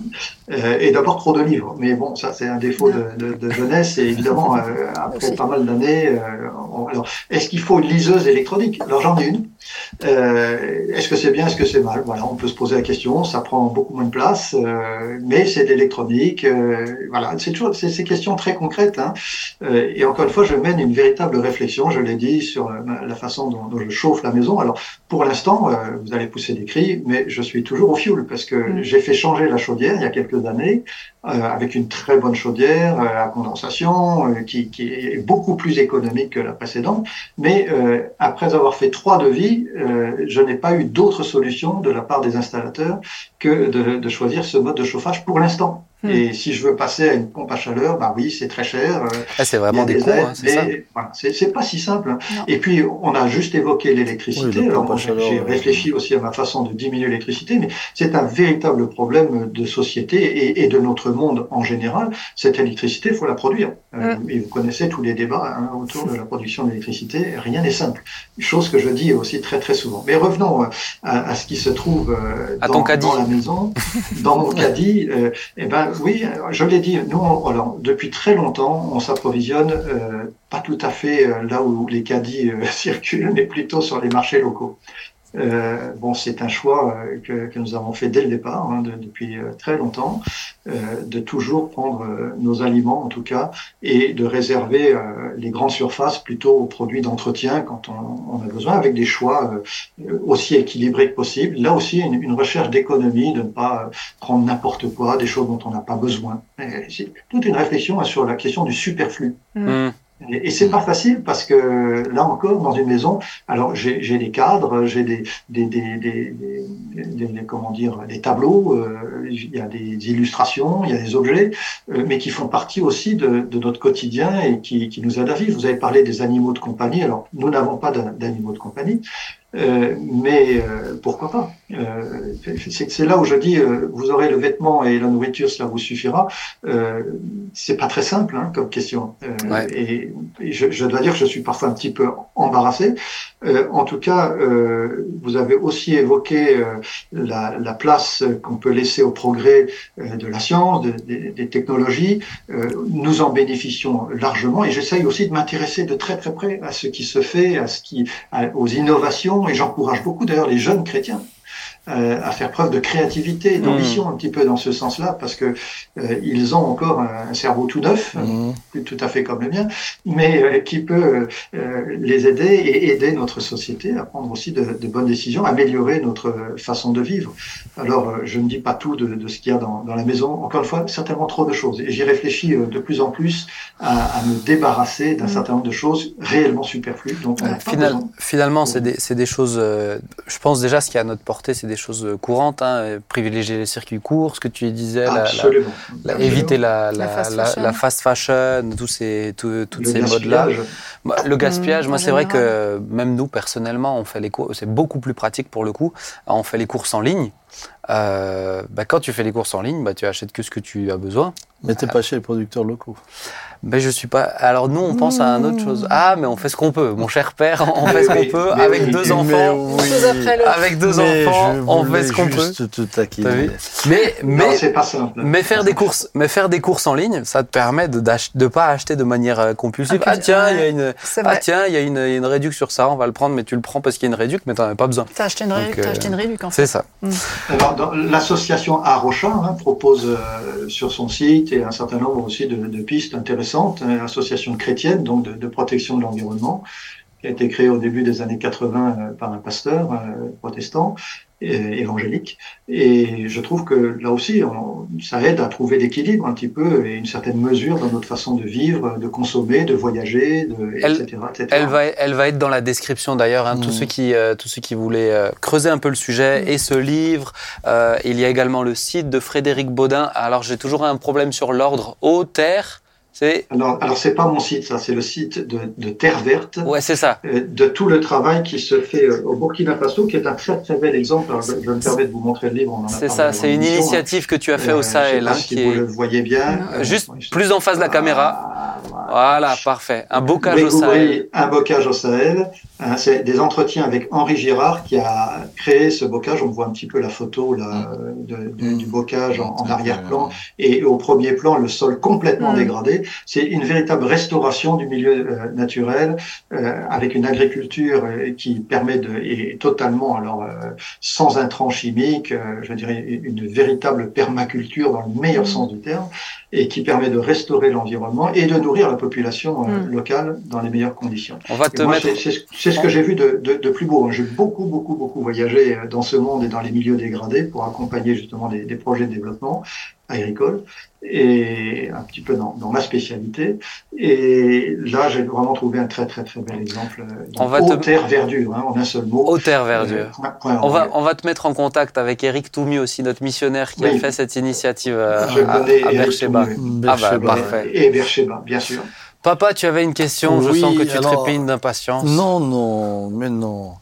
E: Euh, et d'abord trop de livres. Mais bon, ça c'est un défaut de, de, de jeunesse. Et évidemment, euh, après pas mal d'années, euh, on- alors, est-ce qu'il faut une liseuse électronique? Alors j'en ai une. Euh, est-ce que c'est bien, est-ce que c'est mal? Voilà, on peut se poser la question. Ça prend beaucoup moins de place, euh, mais c'est de l'électronique. Euh, voilà, c'est toujours c'est ces questions très concrètes. Hein. Euh, et encore une fois, je mène une véritable réflexion. Je l'ai dit sur la façon dont, dont, je chauffe la maison. Alors, pour l'instant, vous allez pousser des cris, mais je suis toujours au fioul parce que mm. j'ai fait changer la chaudière il y a quelques années avec une très bonne chaudière à condensation qui, qui, est beaucoup plus économique que la précédente. Mais après avoir fait trois devis, euh, je n'ai pas eu d'autre solution de la part des installateurs que de, de choisir ce mode de chauffage pour l'instant. Hmm. Et si je veux passer à une pompe à chaleur, bah oui, c'est très cher. Euh,
A: ah, c'est vraiment des, coûts, hein, c'est ça.
E: Voilà, c'est pas si simple. Et puis, on a juste évoqué l'électricité. Alors, j'ai réfléchi aussi à ma façon de diminuer l'électricité, mais c'est un véritable problème de société et, et, de notre monde en général. Cette électricité, il faut la produire. Euh, hmm. et vous connaissez tous les débats hein, autour de la production d'électricité. Rien n'est simple. Chose que je dis aussi très très souvent. Mais revenons euh, à, à ce qui se trouve dans, dans, la maison, dans mon caddie. eh ben, oui, je l'ai dit, nous, alors, depuis très longtemps, on s'approvisionne euh, pas tout à fait euh, là où les caddies euh, circulent, mais plutôt sur les marchés locaux. Euh, bon, c'est un choix euh, que, que, nous avons fait dès le départ, hein, de, depuis euh, très longtemps, de toujours prendre nos aliments, en tout cas, et de réserver les grandes surfaces plutôt aux produits d'entretien quand on, on, a besoin, avec des choix aussi équilibrés que possible. Là aussi, une, une recherche d'économie, de ne pas prendre n'importe quoi, des choses dont on n'a pas besoin. C'est toute une réflexion sur la question du superflu. Mmh. Et, c'est pas facile parce que là encore, dans une maison, alors j'ai des cadres, j'ai des, des, des, des, comment dire, des tableaux, euh, il y a des illustrations, il y a des objets, euh, mais qui font partie aussi de, notre quotidien et qui, qui nous aident à vivre. Vous avez parlé des animaux de compagnie. Alors nous n'avons pas d'animaux de compagnie, euh, mais pourquoi pas? Euh, C'est là où je dis, euh, vous aurez le vêtement et la nourriture, cela vous suffira. c'est pas très simple hein, comme question. Et, et je, je, dois dire que je suis parfois un petit peu embarrassé. en tout cas, vous avez aussi évoqué la, la, place qu'on peut laisser au progrès de la science, de, de, des technologies. nous en bénéficions largement, et j'essaye aussi de m'intéresser de très très près à ce qui se fait, à ce qui, aux innovations et j'encourage beaucoup d'ailleurs les jeunes chrétiens euh, à faire preuve de créativité et d'ambition un petit peu dans ce sens-là, parce que euh, ils ont encore un, cerveau tout neuf, mmh. tout à fait comme le mien, mais euh, qui peut les aider et aider notre société à prendre aussi de, de, bonnes décisions, améliorer notre façon de vivre. Alors, je ne dis pas tout de, de ce qu'il y a dans, dans, la maison. Encore une fois, certainement trop de choses. Et j'y réfléchis de plus en plus à, à me débarrasser d'un mmh. certain nombre de choses réellement superflues. Donc,
A: Final, finalement, c'est des, des, choses. je pense déjà ce qui est à notre portée, c'est des choses courantes, hein, privilégier les circuits courts, ce que tu disais, la, éviter la, la, fast fashion, tous ces, toutes ces modes-là. Le gaspillage, mmh, moi c'est vrai que même nous personnellement, on fait les cours, c'est beaucoup plus pratique pour le coup, on fait les courses en ligne. Euh, bah, quand tu fais les courses en ligne, bah, tu achètes que ce que tu as besoin.
D: Mais t'es pas chez les producteurs locaux.
A: Ben je suis pas. Alors nous on pense à un autre chose. Ah mais on fait ce qu'on peut, mon cher père, on fait ce qu'on peut avec deux enfants. Avec deux enfants, on fait ce qu'on peut.
D: Te
A: mais mais pas simple. Mais faire des courses, mais faire des courses en ligne, ça te permet de de pas acheter de manière euh, compulsive. Ah, tiens il y a une ah tiens il y a une, une réduction sur ça, on va le prendre, mais tu le prends parce qu'il y a une réduction, mais t'en as pas besoin.
B: T'as acheté une, réduction, as acheté une réduction.
A: C'est ça.
E: Mm. L'association Arocha hein, propose euh, sur son site et un certain nombre aussi de, de pistes intéressantes. Hein, association chrétienne, donc de, de protection de l'environnement, qui a été créée au début des années 80 euh, par un pasteur euh, protestant évangélique. Et je trouve que là aussi, on, ça aide à trouver l'équilibre un petit peu et une certaine mesure dans notre façon de vivre, de consommer, de voyager, de,
A: elle, etc., Elle va, elle va être dans la description d'ailleurs. Hein, Tous mmh. ceux qui, euh, tous ceux qui voulaient euh, creuser un peu le sujet mmh. et ce livre. Euh, il y a également le site de Frédéric Baudin. Alors j'ai toujours un problème sur l'ordre au terre
E: alors, alors c'est pas mon site, ça, c'est le site de, de, Terre Verte.
A: Ouais, c'est ça.
E: Euh, de tout le travail qui se fait euh, au Burkina Faso, qui est un très très bel exemple. je, me permets de vous montrer le livre.
A: C'est ça, c'est une initiative que tu as fait au euh, Sahel.
E: Hein, si vous le voyez bien.
A: Juste plus en face de la caméra. voilà. parfait. Un bocage au Sahel.
E: Un bocage au Sahel Hein, c'est des entretiens avec Henri Girard qui a créé ce bocage. On voit un petit peu la photo là,
C: Mm.
E: de- de- du bocage en, en arrière-plan et au premier plan le sol complètement
B: Mm.
E: dégradé. C'est une véritable restauration du milieu euh, naturel euh, avec une agriculture euh, qui permet de et totalement alors euh, sans intrants chimiques, euh, je dirais une véritable permaculture dans le meilleur
B: Mm.
E: sens du terme et qui permet de restaurer l'environnement et de nourrir la population euh,
B: Mm.
E: locale dans les meilleures conditions.
A: On va te
E: moi,
A: mettre.
E: c'est- ce- que j'ai vu de, de, de plus beau. J'ai beaucoup, beaucoup, beaucoup voyagé dans ce monde et dans les milieux dégradés pour accompagner justement des, des projets de développement agricole et un petit peu dans, dans ma spécialité. Et là, j'ai vraiment trouvé un très, très, très bel exemple. euh,
A: On va te-
E: terre verdure, hein, en un seul mot.
A: Haute Terre Verdure.
E: Euh, point- point
A: On va, on va te mettre en contact avec Eric Toumi aussi, notre missionnaire qui a fait cette initiative euh,
E: Je
A: à,
E: connais
A: à Beersheba.
E: Toumi,
A: Ah bah, parfait.
E: Et Bercheba, bien sûr.
A: Papa, tu avais une question, je sens que tu
D: alors-
A: trépignes d'impatience.
D: Non, non, mais non.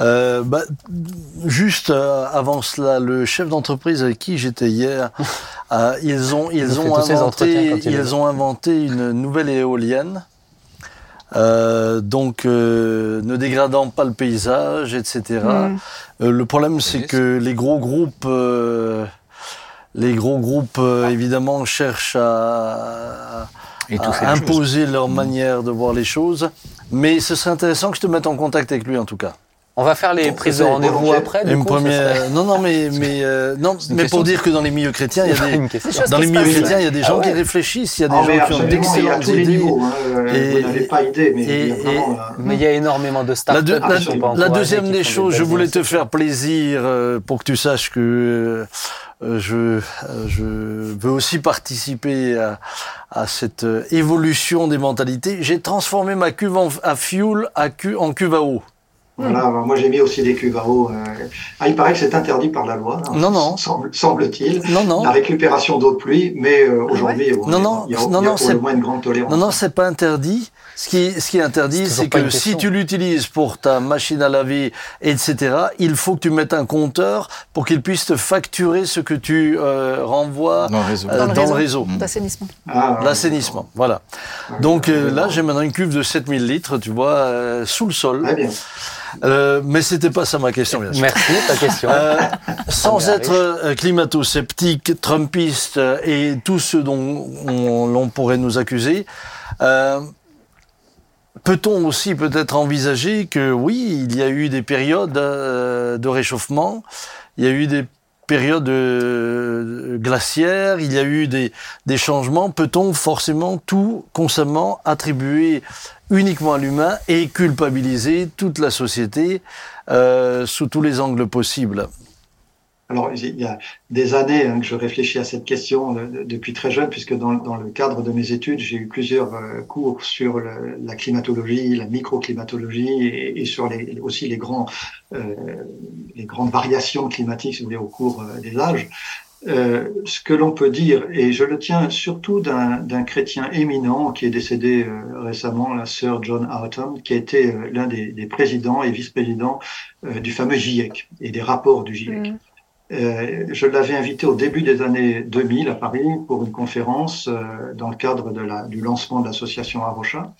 D: Euh, bah, juste euh, avant cela, le chef d'entreprise avec qui j'étais hier, euh, ils ont
A: Il
D: ils ont inventé ils ont inventé une nouvelle éolienne. Euh, donc euh, ne dégradant pas le paysage, etc.
B: Mm.
D: Euh, le problème, c'est que les gros groupes, euh, les gros groupes, euh, évidemment, cherchent à, imposer leur manière de voir les choses. Mais ce serait intéressant que je te mette en contact avec lui, en tout cas.
A: On va faire les prises de rendez-vous après. Du
D: Une
A: coup, ça
D: première.
A: serait-
D: Non, non, mais mais euh, non, mais pour dire que dans les milieux chrétiens, il y a des dans
B: qui
D: les milieux chrétiens, il y a des
A: Ah
D: gens qui
A: ouais.
D: réfléchissent, il y a des
E: Ah, mais
D: gens qui ont
E: absolument, il y a
D: d'excellentes idées.
E: niveaux. hein. Euh,
D: Et-
E: vous n'avez pas idée, mais
D: et-
E: il y a vraiment...
D: et-
E: euh,
A: Mais il y a énormément de
D: La,
A: startups
D: deux-
A: qui
D: la- deuxième
A: qui
D: des choses, je voulais te faire plaisir euh, pour que tu saches que euh, je, euh, je veux aussi participer à, à cette euh, évolution des mentalités. J'ai transformé ma cuve en- à fuel à cu- en cuve à eau.
E: Voilà, alors moi j'ai mis aussi des cuves à eau. euh. Ah, il paraît que c'est interdit par la loi, hein,
D: Non, non.
E: semble- semble-t-il,
D: Non, non.
E: la récupération d'eau de pluie, mais euh,
B: Ah
E: aujourd'hui, bon,
D: Non, non,
E: il y a,
D: non,
E: il y a
D: non,
E: pour
D: c'est-
E: le moins une grande tolérance.
D: Non, non, c'est pas interdit. Ce qui, est- ce qui est interdit,
A: C'est
D: que si tu l'utilises pour ta machine à laver, etc., il faut que tu mettes un compteur pour qu'il puisse te facturer ce que tu euh, renvoies
C: Dans le réseau.
D: euh,
B: Dans le
D: dans le
B: réseau. D'assainissement.
E: Ah,
D: L'assainissement, voilà. Donc euh, là, j'ai maintenant une cuve de 7000 litres, tu vois, euh, sous le sol.
E: Bien.
D: Euh, mais c'était pas ça ma question, bien sûr.
A: Merci, ta question.
D: Euh, sans
A: On
D: être euh, climato-sceptique, trumpiste euh, et tout ce dont on, l'on pourrait nous accuser, euh, peut-on aussi peut-être envisager que oui, il y a eu des périodes euh, de réchauffement, il y a eu des périodes euh, glaciaires, il y a eu des, changements. Peut-on forcément tout constamment attribuer uniquement à l'humain et culpabiliser toute la société euh, sous tous les angles possibles?
E: Alors, il y a des années hein, que je réfléchis à cette question euh, de- depuis très jeune, puisque dans, le cadre de mes études, j'ai eu plusieurs euh, cours sur la climatologie, la microclimatologie et, et sur aussi les, grands, euh, les grandes variations climatiques, si vous voulez, au cours des âges. Ce que l'on peut dire, et je le tiens surtout d'un chrétien éminent qui est décédé récemment, la sœur John Houghton, qui a été l'un des, présidents et vice-présidents du fameux GIEC et des rapports du GIEC.
B: Mm.
E: Euh, je l'avais invité au début des années 2000 à Paris pour une conférence euh, dans le cadre de la, du lancement de l'association Arocha.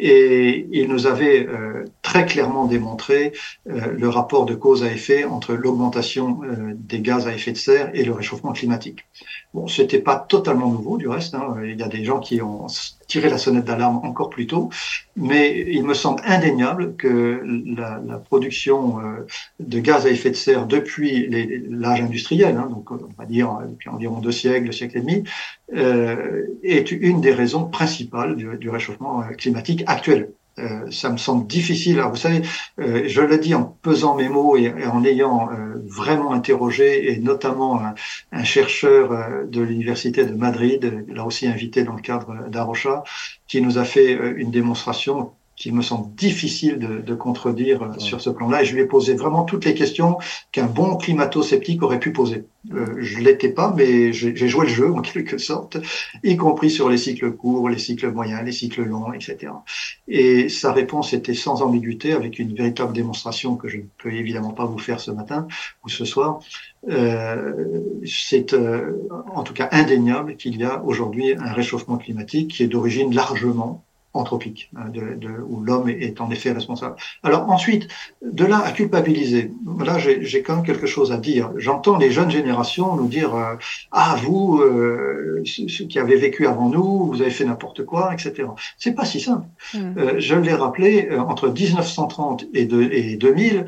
E: Et il nous avait euh, très clairement démontré le rapport de cause à effet entre l'augmentation des gaz à effet de serre et le réchauffement climatique. Bon, c'était pas totalement nouveau du reste. Hein. Il y a des gens qui ont tiré la sonnette d'alarme encore plus tôt, mais il me semble indéniable que la, la production euh, de gaz à effet de serre depuis l'âge industriel, hein, donc on va dire depuis environ deux siècles, deux siècles et demi, euh, est une des raisons principales du, du réchauffement euh, climatique actuel. Euh, ça me semble difficile. Alors, vous savez, euh, je le dis en pesant mes mots et, en ayant euh, vraiment interrogé, et notamment un, un chercheur euh, de l'université de Madrid, là aussi invité dans le cadre d'Arocha, qui nous a fait euh, une démonstration qu'il me semble difficile de, de contredire euh, sur ce plan-là. Et je lui ai posé vraiment toutes les questions qu'un bon climato-sceptique aurait pu poser. Euh, je l'étais pas, mais j'ai j'ai joué le jeu en quelque sorte, y compris sur les cycles courts, les cycles moyens, les cycles longs, etc. Et sa réponse était sans ambiguïté, avec une véritable démonstration que je ne peux évidemment pas vous faire ce matin ou ce soir. Euh, c'est euh, en tout cas indéniable qu'il y a aujourd'hui un réchauffement climatique qui est d'origine largement anthropique, hein, de, de, où l'homme est en effet responsable. Alors ensuite, de là à culpabiliser, là j'ai quand même quelque chose à dire. J'entends les jeunes générations nous dire euh, ah vous, euh, ceux qui avez vécu avant nous, vous avez fait n'importe quoi, etc. C'est pas si simple. Mm. Euh, je l'ai rappelé, euh, entre 1930 et, de, et 2000,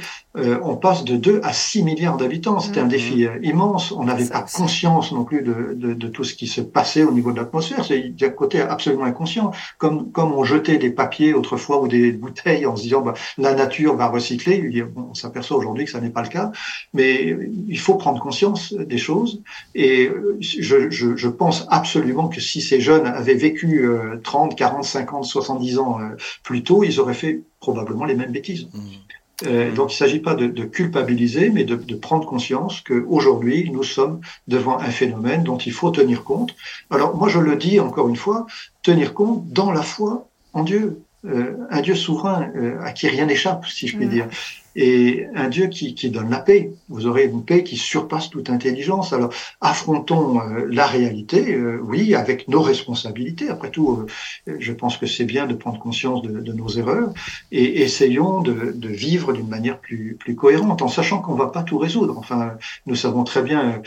E: on passe de 2 à 6 milliards d'habitants. C'était un mm. défi immense. On n'avait pas conscience non plus de, de, de, tout ce qui se passait au niveau de l'atmosphère. C'est un côté absolument inconscient. Comme, comme on jetait des papiers autrefois ou des bouteilles en se disant bah, la nature va recycler. On s'aperçoit aujourd'hui que ça n'est pas le cas, mais il faut prendre conscience des choses. Et je, je, je pense absolument que si ces jeunes avaient vécu 30, 40, 50, 70 ans euh, plus tôt, ils auraient fait probablement les mêmes bêtises. Mmh. Euh, donc il ne s'agit pas de, de, culpabiliser, mais de, de prendre conscience qu'aujourd'hui, nous sommes devant un phénomène dont il faut tenir compte. Alors moi, je le dis encore une fois, tenir compte dans la foi en Dieu, euh, un Dieu souverain euh, à qui rien n'échappe, si je puis mm. dire et un Dieu qui, qui, donne la paix. Vous aurez une paix qui surpasse toute intelligence. Alors, affrontons euh, la réalité, euh, oui, avec nos responsabilités. Après tout, euh, je pense que c'est bien de prendre conscience de, de nos erreurs et essayons de, de vivre d'une manière plus, plus cohérente, en sachant qu'on va pas tout résoudre. Enfin, nous savons très bien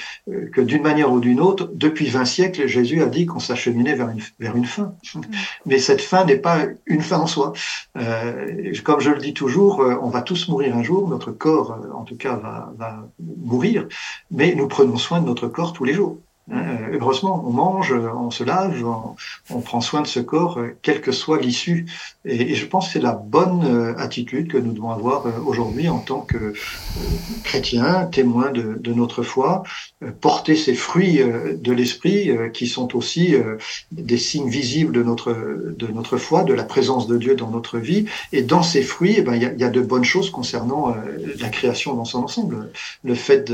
E: que d'une manière ou d'une autre, depuis 20 siècles, Jésus a dit qu'on s'acheminait vers une, vers une fin. Mais cette fin n'est pas une fin en soi. comme je le dis toujours, on va tous mourir un jour, notre corps, euh, en tout cas, va, mourir, mais nous prenons soin de notre corps tous les jours. Euh, heureusement, on mange, on se lave, on, prend soin de ce corps, euh, quelle que soit l'issue. Et, je pense que c'est la bonne attitude que nous devons avoir aujourd'hui en tant que chrétiens, témoins de, notre foi, porter ces fruits de l'esprit qui sont aussi des signes visibles de notre de notre foi, de la présence de Dieu dans notre vie. Et dans ces fruits, eh ben, il y, a, y, a, de bonnes choses concernant la création dans son ensemble. Le fait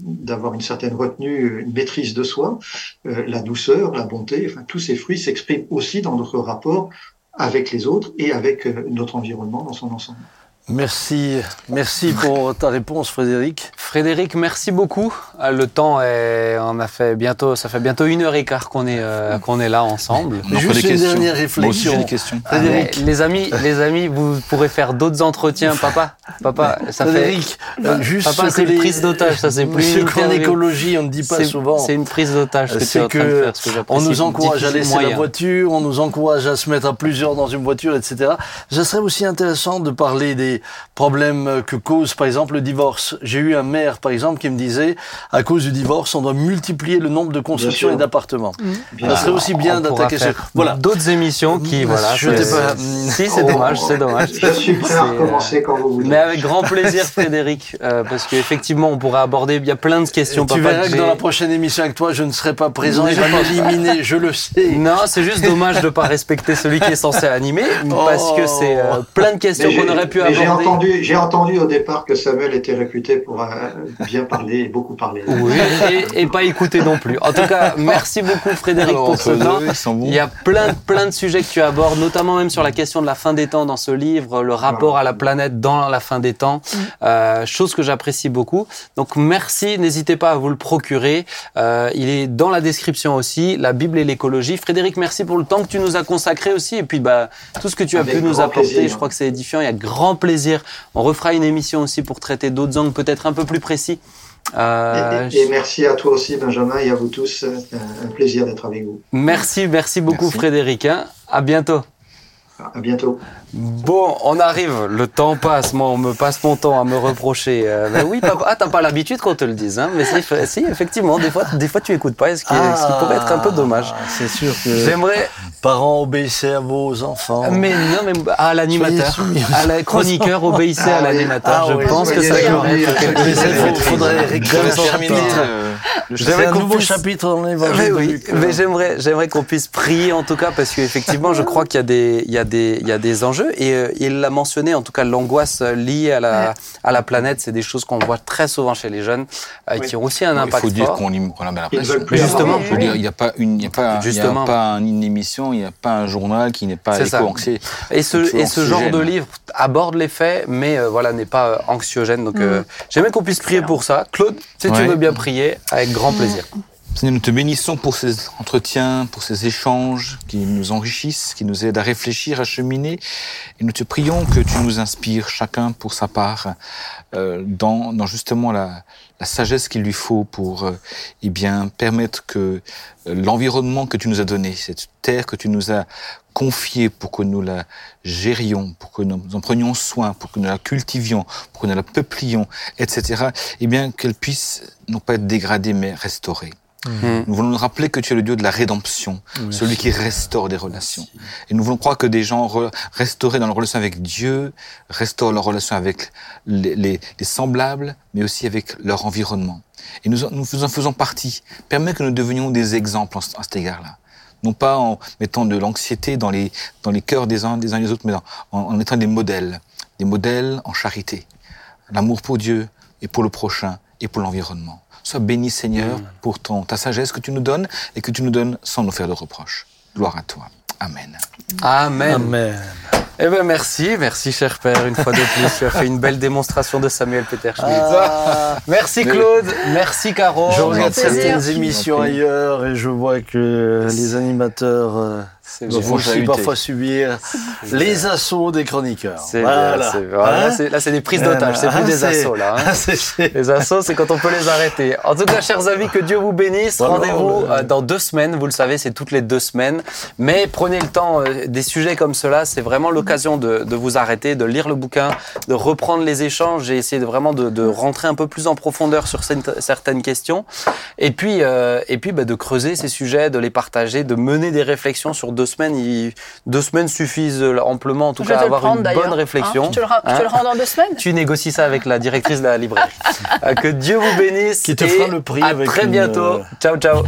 E: d'avoir une certaine retenue, une maîtrise de soi, euh, la douceur, la bonté, enfin, tous ces fruits s'expriment aussi dans notre rapport avec les autres et avec euh, notre environnement dans son ensemble.
D: Merci, merci pour ta réponse, Frédéric.
A: Frédéric, merci beaucoup. Euh, le temps est, on a fait bientôt, ça fait bientôt une heure et quart qu'on est euh, qu'on est là ensemble.
D: Juste une dernière réflexion.
C: Des questions.
A: Ah, les amis, les amis, vous pourrez faire d'autres entretiens, papa. Papa, ça
D: Frédéric,
A: fait. Euh, juste papa, c'est une prise d'otage, ça c'est plus.
D: Ce qu'en écologie, on ne dit pas souvent.
A: C'est une prise d'otage que en train de faire. Ce que
D: on nous encourage à laisser la voiture, on nous encourage à se mettre à plusieurs dans une voiture, etc. Ça serait aussi intéressant de parler des problèmes que cause, par exemple, le divorce. J'ai eu un maire, par exemple, qui me disait, à cause du divorce, on doit multiplier le nombre de constructions et d'appartements. Mmh. Ça serait aussi bien d'attaquer ce...
A: Voilà. D'autres émissions qui, voilà.
D: Je pas...
A: Si, c'est dommage, c'est dommage.
E: Je suis prêt à recommencer quand vous voulez.
A: Mais avec grand plaisir, Frédéric, euh, parce qu'effectivement, on pourrait aborder, il y a plein de questions.
D: tu verras que, dans la prochaine émission avec toi, je ne serai pas présent, il va m'éliminer, je le sais.
A: Non, c'est juste dommage de ne pas respecter celui qui est censé animer, parce que c'est euh, plein de questions qu'on aurait pu aborder.
E: J'ai entendu, j'ai entendu au départ que Samuel était réputé pour euh, bien parler beaucoup parler.
A: Oui, et, pas écouter non plus. En tout cas, merci beaucoup Frédéric pour ce temps. Il y a plein, plein de sujets que tu abordes, notamment même sur la question de la fin des temps dans ce livre, le rapport à la planète dans la fin des temps, euh, chose que j'apprécie beaucoup. Donc merci, n'hésitez pas à vous le procurer. Euh, il est dans la description aussi, la Bible et l'écologie. Frédéric, merci pour le temps que tu nous as consacré aussi, et puis bah tout ce que tu as pu nous apporter. Je crois que c'est édifiant. Il y a grand plaisir. On refera une émission aussi pour traiter d'autres angles peut-être un peu plus précis.
E: Euh, et, merci à toi aussi, Benjamin, et à vous tous. Un plaisir d'être avec vous.
A: Merci, merci beaucoup, Frédéric. Hein. À bientôt.
E: À bientôt.
A: Bon, on arrive, le temps passe, moi on me passe mon temps à me reprocher. Euh, mais oui, papa, ah, t'as pas l'habitude qu'on te le dise, hein, mais si, effectivement, des fois, des fois tu écoutes pas, ce qui, ce qui pourrait être un peu dommage.
D: Ah, c'est sûr que. J'aimerais. Parents, obéissez à vos enfants.
A: Mais non, mais à l'animateur, à la chroniqueur, obéissez à l'animateur. Ah je pense que ça.
D: Il faudrait chapitre. J'aimerais un nouveau chapitre dans l'évangile.
A: Mais oui, mais j'aimerais, j'aimerais qu'on puisse prier en tout cas, parce qu'effectivement, je crois qu'il y a des, il y a des, il y a des enjeux et euh, il l'a mentionné, en tout cas l'angoisse liée à la, à la planète, c'est des choses qu'on voit très souvent chez les jeunes, euh, qui ont aussi un impact
C: Il faut
A: dire
C: qu'on la met la pression.
A: Justement,
C: il n'y a pas une, il y a pas, il y a pas une émission, il n'y a pas un journal qui n'est pas éco-anxieux.
A: Et ce, et ce genre de livre aborde les faits, mais euh, voilà n'est pas anxiogène. Donc mm. j'aimerais qu'on puisse prier pour ça. Claude, si tu veux bien prier, avec grand plaisir.
C: Seigneur, nous te bénissons pour ces entretiens, pour ces échanges qui nous enrichissent, qui nous aident à réfléchir, à cheminer. Et nous te prions que tu nous inspires chacun pour sa part euh, dans, dans, justement la, la, sagesse qu'il lui faut pour euh, eh bien permettre que euh, l'environnement que tu nous as donné, cette terre que tu nous as confiée pour que nous la gérions, pour que nous en prenions soin, pour que nous la cultivions, pour que nous la peuplions, etc., eh bien qu'elle puisse non pas être dégradée mais restaurée. Mmh. Nous voulons nous rappeler que tu es le Dieu de la rédemption, Merci. celui qui restaure des relations. Merci. Et nous voulons croire que des gens restaurés dans leur relation avec Dieu restaurent leur relation avec les, les, les semblables, mais aussi avec leur environnement. Et nous, nous en faisons partie. Permet que nous devenions des exemples à cet égard-là. Non pas en mettant de l'anxiété dans les, dans les cœurs des uns, des uns et des autres, mais en, en étant des modèles. Des modèles en charité. L'amour pour Dieu et pour le prochain et pour l'environnement. Sois béni, Seigneur, pour ton, ta sagesse que tu nous donnes et que tu nous donnes sans nous faire de reproches. Gloire à toi. Amen.
A: Amen.
D: Amen.
A: Eh ben merci, merci cher père, une fois de plus, tu as fait une belle démonstration de Samuel Peter Schmidt.
D: Ah.
A: merci Claude, merci Caro.
D: Je regarde certaines émissions ailleurs et je vois que les animateurs euh, doivent aussi parfois subir les assauts des chroniqueurs.
A: C'est
D: voilà.
A: bien, c'est- voilà,
D: Hein
A: c'est- là c'est des prises d'otages, c'est plus
D: Ah,
A: des assauts là. hein.
D: Ah,
A: Les assauts, c'est quand on peut les arrêter. En tout cas, chers amis, que Dieu vous bénisse.
D: Voilà,
A: Rendez-vous
D: le-
A: euh, dans deux semaines. Vous le savez, c'est toutes les deux semaines. Mais prenez le temps. euh, des sujets comme cela, c'est vraiment l'occasion de, de vous arrêter, de lire le bouquin, de reprendre les échanges et essayer de vraiment de, de rentrer un peu plus en profondeur sur certaines questions. Et puis, euh, et puis, bah, de creuser ces sujets, de les partager, de mener des réflexions sur deux semaines. Il- deux semaines suffisent amplement, en tout
B: Je
A: cas, à avoir
B: prendre
A: une bonne réflexion.
B: Hein, je te le, rends dans deux semaines
A: tu négocies ça avec la directrice de la librairie. Euh, que Dieu vous bénisse.
D: Qui te
A: et
D: fera le prix
A: À
D: avec
A: très
D: une,
A: bientôt.
D: euh,
A: Ciao, ciao.